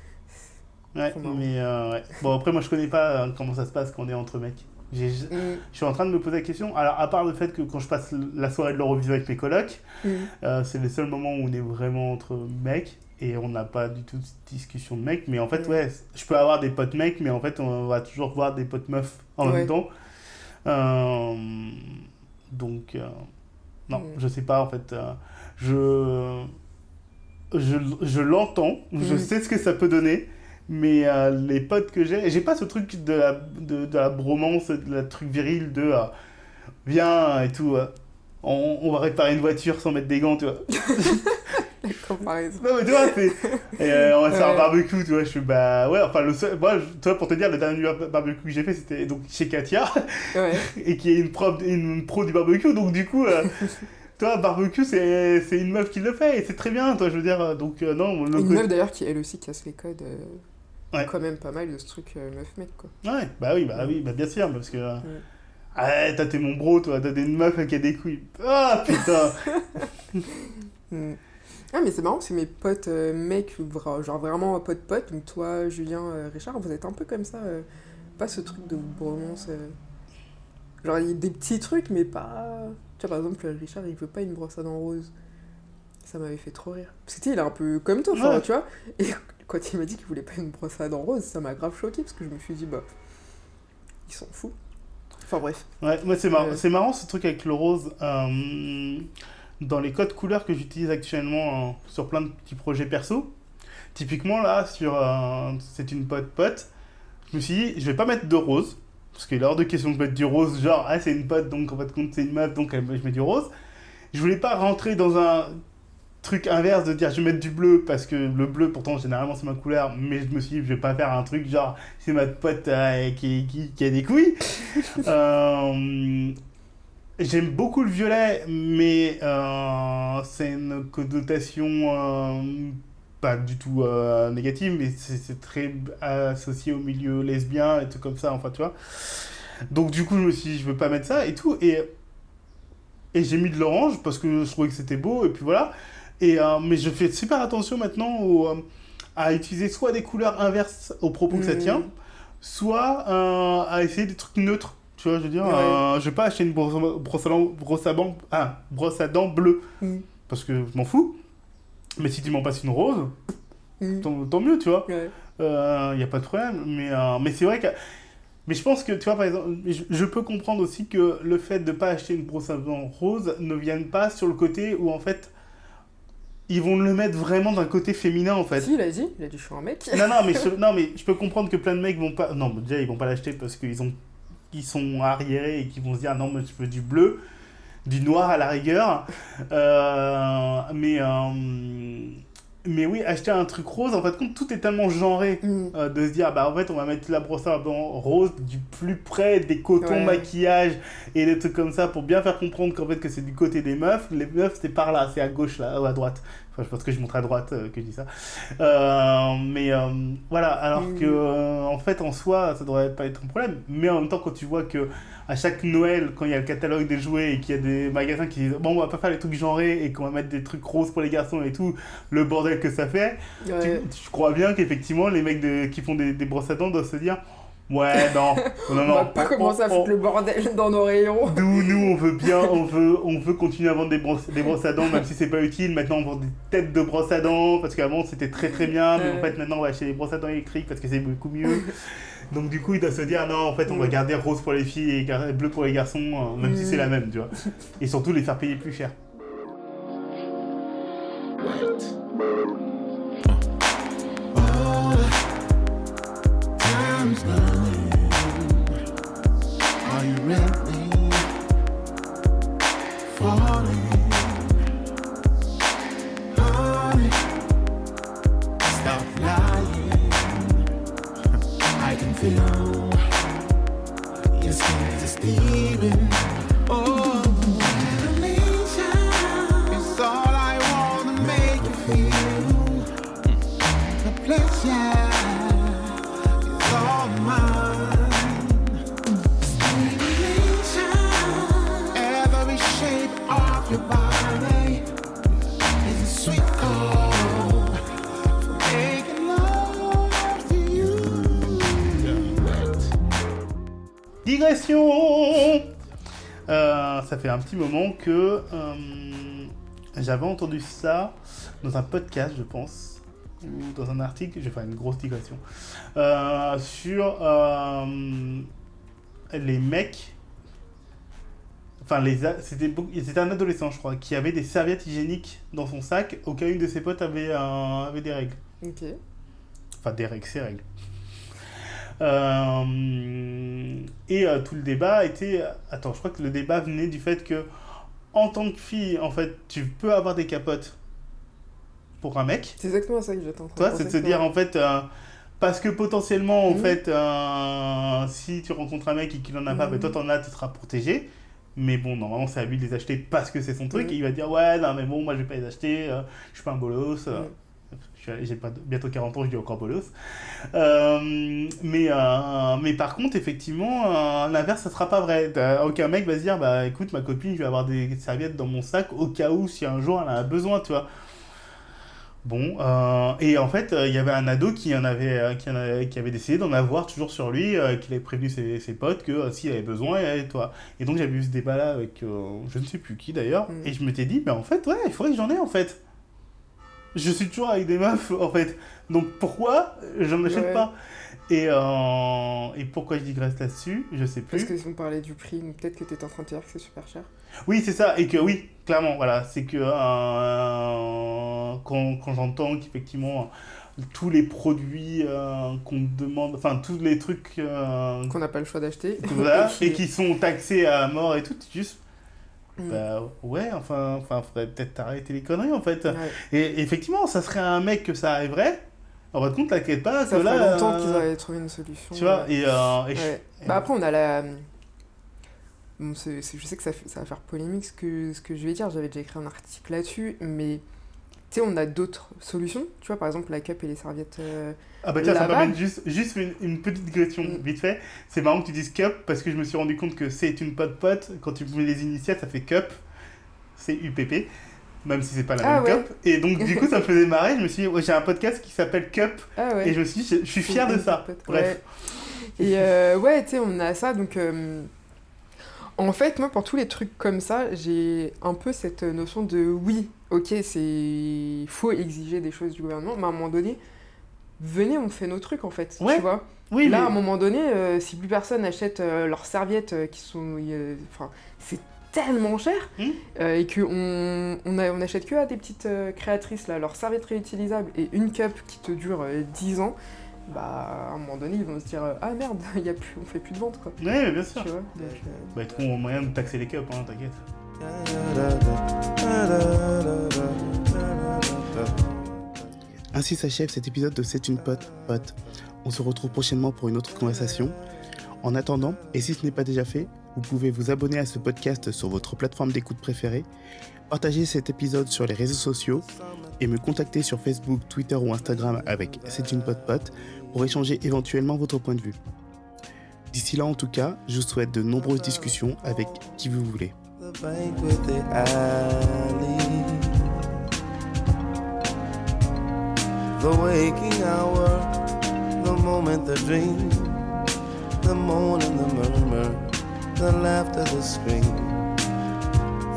A: Ouais, mais euh, ouais. Bon, après, moi, je connais pas euh, comment ça se passe quand on est entre mecs. J'ai- Je
B: Mm,
A: suis en train de me poser la question. Alors, à part le fait que quand je passe la soirée de l'Eurovision avec mes colocs,
B: mm.
A: euh, c'est le seul moment où on est vraiment entre mecs et on n'a pas du tout de discussion de mecs. Mais en fait,
B: Mm.
A: ouais, je peux avoir des potes mecs, mais en fait, on va toujours voir des potes meufs en
B: Ouais.
A: même temps. Euh, donc, euh, non,
B: Mm.
A: je sais pas, en fait. euh, je je, je l'entends, je
B: Mm.
A: sais ce que ça peut donner. Mais euh, les potes que j'ai, j'ai pas ce truc de la, de, de la bromance, de la truc viril de viens et tout. on, on va réparer une voiture sans mettre des gants, tu vois.
B: Comparaison.
A: Non, mais tu vois, c'est. euh, on va se faire un
B: Ouais.
A: barbecue, tu vois. Je suis bah ouais, enfin, le seul. Moi, je- vois, pour te dire, le dernier bar- barbecue que j'ai fait, c'était donc chez Katia,
B: Ouais.
A: et qui est une, prof, une pro du barbecue. Donc, du coup, euh, toi, barbecue, c'est une meuf qui le fait, et c'est très bien, toi, je veux dire. Donc, euh, non, le
B: Une meuf d'ailleurs qui elle aussi casse les codes. euh,
A: Ouais.
B: quand même pas mal de ce truc euh, meuf-mec, quoi.
A: Ouais, bah oui, bah oui, bah bien sûr, parce que.
B: Mm.
A: Ah, toi, t'es mon bro, toi, t'as des meufs qui a des couilles. Ah, putain
B: Mm. Ah, mais c'est marrant que mes potes euh, mecs, genre vraiment potes-potes, donc toi, Julien, euh, Richard, vous êtes un peu comme ça. euh, pas ce truc de bromance. euh, Genre, il y a des petits trucs, mais pas. Tu vois, par exemple, Richard, il veut pas une brosse à dents rose. Ça m'avait fait trop rire. Parce que tu sais, il est un peu comme toi,
A: Ouais.
B: tu vois. Et quand il m'a dit qu'il voulait pas une brosse à dents rose, ça m'a grave choqué parce que je me suis dit, bah. Ils s'en foutent. Enfin, bref.
A: Ouais, moi, c'est marrant, c'est marrant ce truc avec le rose. Dans les codes couleurs que j'utilise actuellement euh, sur plein de petits projets perso, typiquement là, sur euh, C'est une pote pote, je me suis dit, je vais pas mettre de rose. Parce qu'il est hors de question de mettre du rose, genre, ah, c'est une pote, donc en fait, compte, c'est une meuf, donc euh, je mets du rose. Je voulais pas rentrer dans un truc inverse de dire je vais mettre du bleu parce que le bleu pourtant généralement c'est ma couleur mais je me suis dit je vais pas faire un truc genre c'est ma pote euh, qui, qui, qui a des couilles Euh, j'aime beaucoup le violet mais euh, c'est une connotation euh, pas du tout euh, négative mais c'est très associé au milieu lesbien et tout comme ça enfin tu vois. Donc du coup je me suis dit je veux pas mettre ça et tout et et j'ai mis de l'orange parce que je trouvais que c'était beau et puis voilà. Et mais je fais super attention maintenant au, à utiliser soit des couleurs inverses au propos que ça
B: Mhm.
A: tient soit à essayer des trucs neutres tu vois je veux dire
B: Ouais.
A: euh, je vais pas acheter une brosse, brosse à dents brosse à dents ah, brosse à dents bleue
B: Mm.
A: parce que je m'en fous mais si tu m'en passes une rose
B: Mm.
A: tant, tant mieux tu vois
B: Ouais.
A: il n'y a pas de problème. Mais, euh, mais c'est vrai que. Mais je pense que, tu vois, par exemple, je, je peux comprendre aussi que le fait de ne pas acheter une brosse à dents rose ne vienne pas sur le côté où, en fait, ils vont le mettre vraiment d'un côté féminin, en fait.
B: Si, il a dit, il a dit, je suis un mec.
A: non, non, mais je, non, mais je peux comprendre que plein de mecs vont pas. Non, déjà, ils vont pas l'acheter parce qu'ils ont... sont arriérés et qu'ils vont se dire non, mais je veux du bleu, du noir à la rigueur. Euh, mais. euh, Mais oui, acheter un truc rose, en fait, compte, tout est tellement genré
B: Mm.
A: euh, de se dire bah en fait on va mettre la brosse à dents rose du plus près des cotons
B: Ouais.
A: maquillage et des trucs comme ça pour bien faire comprendre qu'en fait que c'est du côté des meufs. Les meufs c'est par là c'est à gauche là ou à droite. Enfin je pense que je montre à droite euh, que je dis ça. Euh, mais euh, voilà. Alors
B: Mm.
A: que en fait en soi ça devrait pas être un problème. Mais en même temps quand tu vois que à chaque Noël quand il y a le catalogue des jouets et qu'il y a des magasins qui disent bon on va pas faire les trucs genrés et qu'on va mettre des trucs roses pour les garçons et tout le bordel que ça fait
B: Ouais.
A: tu, tu crois bien qu'effectivement, les mecs de- qui font des, des brosses à dents doivent se dire Ouais, non, non,
B: On
A: non.
B: va pas
A: on-
B: commencer à
A: on-
B: foutre le bordel dans nos rayons.
A: Nous, nous, on veut bien, on veut, on veut continuer à vendre des brosses, des brosses à dents, même si c'est pas utile. Maintenant, on vend des têtes de brosses à dents, parce qu'avant, c'était très très bien, mais en fait, maintenant, on va acheter des brosses à dents électriques parce que c'est beaucoup mieux. Donc, du coup, ils doivent se dire Non, en fait, on va
B: Mm.
A: garder rose pour les filles et bleu pour les garçons, euh, même si
B: Mm.
A: c'est la même, tu vois. Et surtout, les faire payer plus cher.
F: Time's running. Are you ready? Falling. Honey, stop lying. I can feel your skin is steaming.
A: Digression Euh, Ça fait un petit moment que euh, j'avais entendu ça dans un podcast, je pense, ou dans un article, je vais faire une grosse digression, euh, sur les mecs. Enfin, les c'était un adolescent, je crois, qui avait des serviettes hygiéniques dans son sac au cas où une de ses potes avait, des règles.
B: Ok.
A: Enfin, des règles, c'est règles. Euh, et euh, tout le débat était. Attends, je crois que le débat venait du fait que, en tant que fille, en fait, tu peux avoir des capotes pour un mec.
B: C'est exactement ça que train
A: Toi, c'est de se dire, en fait, euh, parce que potentiellement, en
B: Mhm.
A: fait, si tu rencontres un mec et qu'il en a pas,
B: Mhm.
A: ben, toi, t'en as, tu seras protégé. Mais bon, normalement, c'est à lui de les acheter parce que c'est son truc.
B: Mhm.
A: Et il va dire, ouais, non, mais bon, moi, je vais pas les acheter, je suis pas un bolos. J'ai pas- bientôt 40 ans, je dis encore bolos. Euh, mais, euh, mais par contre, effectivement, euh, l'inverse, ça sera pas vrai. Aucun mec va se dire, bah écoute, ma copine, je vais avoir des serviettes dans mon sac au cas où, si un jour elle en a besoin, tu vois. Bon, euh, et en fait, il y avait un ado qui, en avait, qui, en avait, qui avait décidé d'en avoir toujours sur lui, qu'il avait prévenu ses, ses potes que s'il avait besoin, il allait toi. Et donc j'avais eu ce débat-là avec je ne sais plus qui d'ailleurs,
B: Mm.
A: et je m'étais dit, mais en fait, ouais, il faudrait que j'en ai en fait. Je suis toujours avec des meufs en fait, donc pourquoi? J'en achète
B: Ouais.
A: pas et, euh, et pourquoi je digresse là-dessus, je sais plus.
B: Parce que si on parlait du prix, peut-être que tu en train de dire que c'est super cher.
A: Oui, c'est ça, et que oui, clairement, voilà, c'est que euh, quand, quand j'entends qu'effectivement tous les produits euh, qu'on demande, enfin tous les trucs, euh,
B: Qu'on n'a pas le choix d'acheter.
A: voilà, et qui sont taxés à mort et tout, juste,
B: Mm.
A: bah ouais, enfin, enfin, faudrait peut-être arrêter les conneries en fait.
B: Ouais.
A: Et effectivement, ça serait un mec que ça arriverait, en votre compte, t'inquiète pas,
B: Ça ferait
A: là,
B: longtemps
A: euh,
B: qu'ils auraient trouvé une solution.
A: tu vois,
B: euh,
A: et, euh, et je-
B: ouais. Bah après, on a la. Bon, c'est- c'est- je sais que ça, fait- ça va faire polémique ce que, ce que je vais dire, j'avais déjà écrit un article là-dessus, mais tu sais, on a d'autres solutions. Tu vois, par exemple, la cup et les serviettes. euh,
A: Ah bah tiens, ça permet juste, juste une, une petite digression
B: Mm.
A: vite fait. C'est marrant que tu dises cup parce que je me suis rendu compte que c'est une pote pote. Quand tu mets les initiales, ça fait cup. C'est UPP. Même si c'est pas la
B: Ah
A: même
B: ouais.
A: cup. Et donc du coup, ça me faisait marrer. Je me suis dit, ouais, j'ai un podcast qui s'appelle Cup.
B: Ah ouais.
A: Et je me suis dit, je, je suis fier de ça. Bref.
B: Et euh, ouais, tu sais, on a ça, donc... euh, en fait, moi, pour tous les trucs comme ça, j'ai un peu cette notion de oui, ok, c'est faut exiger des choses du gouvernement, mais à un moment donné, venez, on fait nos trucs, en fait,
A: Ouais.
B: tu vois.
A: Oui,
B: Là, à un moment donné, euh, si plus personne achète euh, leurs serviettes euh, qui sont... euh, Enfin, c'est tellement cher
A: Hmm.
B: euh, et qu'on on, on achète que à des petites euh, créatrices, là, leurs serviettes réutilisables et une cup qui te dure euh, 10 ans, bah, à un moment donné, ils vont se dire Ah merde, y a plus, on fait plus de vente, quoi.
A: Ouais, mais bien sûr.
B: Tu vois donc,
A: Bah, ils trouveront moyen de taxer les cups, hein, t'inquiète. Ainsi s'achève cet épisode de C'est une pote, pote. On se retrouve prochainement pour une autre conversation. En attendant, et si ce n'est pas déjà fait, vous pouvez vous abonner à ce podcast sur votre plateforme d'écoute préférée, partager cet épisode sur les réseaux sociaux et me contacter sur Facebook, Twitter ou Instagram avec C'est une pote pote pour échanger éventuellement votre point de vue. D'ici là en tout cas, je vous souhaite de nombreuses discussions avec qui vous voulez.
F: The waking hour, the moment, the dream, the moan and the murmur, the laughter, the scream,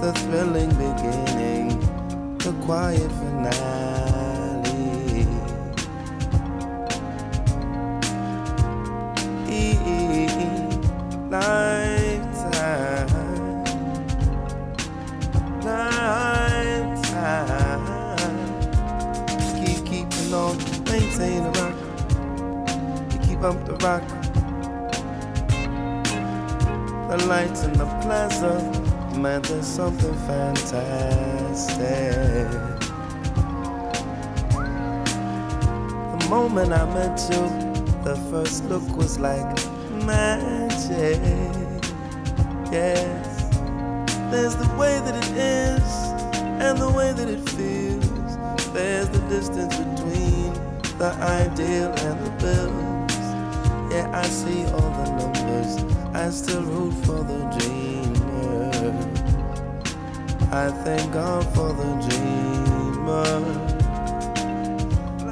F: the thrilling beginning, the quiet finale. The rock. The lights in the plaza, man, there's something fantastic. The moment I met you, the first look was like magic. Yes. There's the way that it is and the way that it feels. There's the distance between the ideal and the bills. Yeah, I see all the numbers. I still root for the dreamer. I thank God for the dreamer.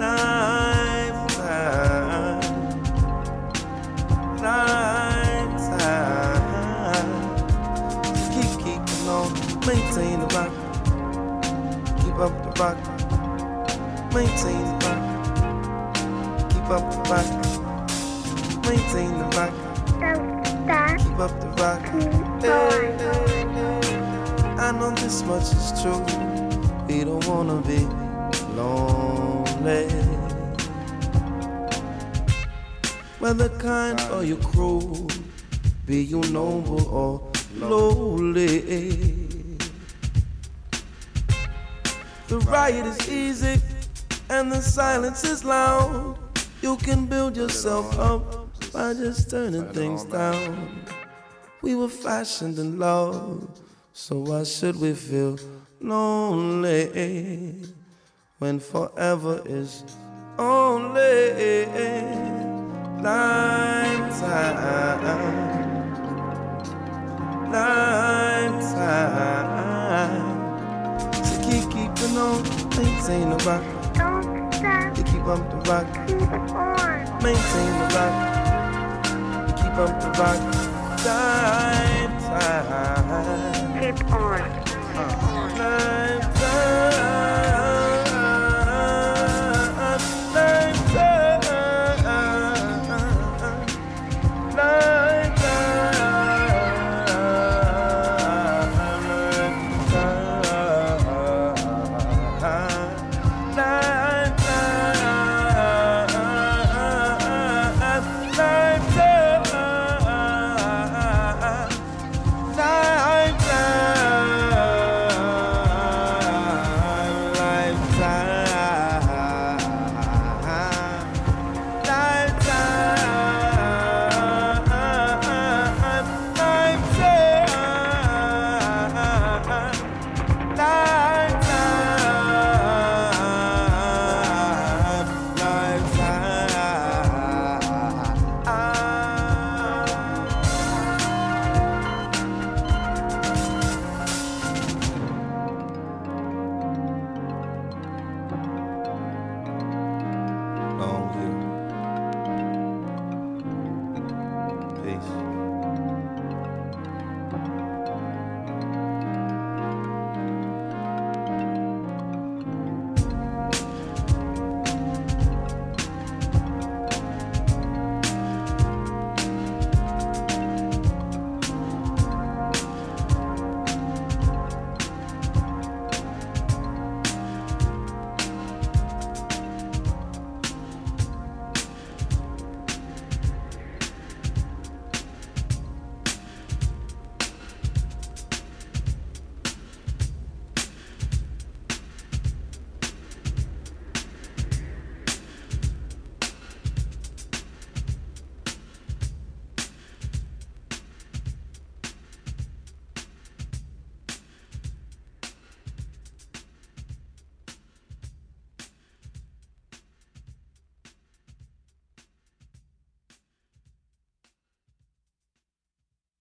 F: Lifetime. Lifetime. Keep keeping on, maintain the rock. Keep up the rock. Maintain the rock. Keep up the rock. Maintain the rock. Keep up the rock. Hey, hey, hey. I know this much is true. We don't wanna be lonely. Whether kind or you cruel, be you noble or lowly. The riot is easy and the silence is loud. You can build yourself up by just turning things down. We were fashioned in love, so why should we feel lonely? when forever is only lifetime. Lifetime. So keep keeping on, maintain the rock.
G: Don't stop,
F: To keep up the rock,
G: keep on.
F: maintain the rock from the rock time, time.
G: Keep on. Time, time.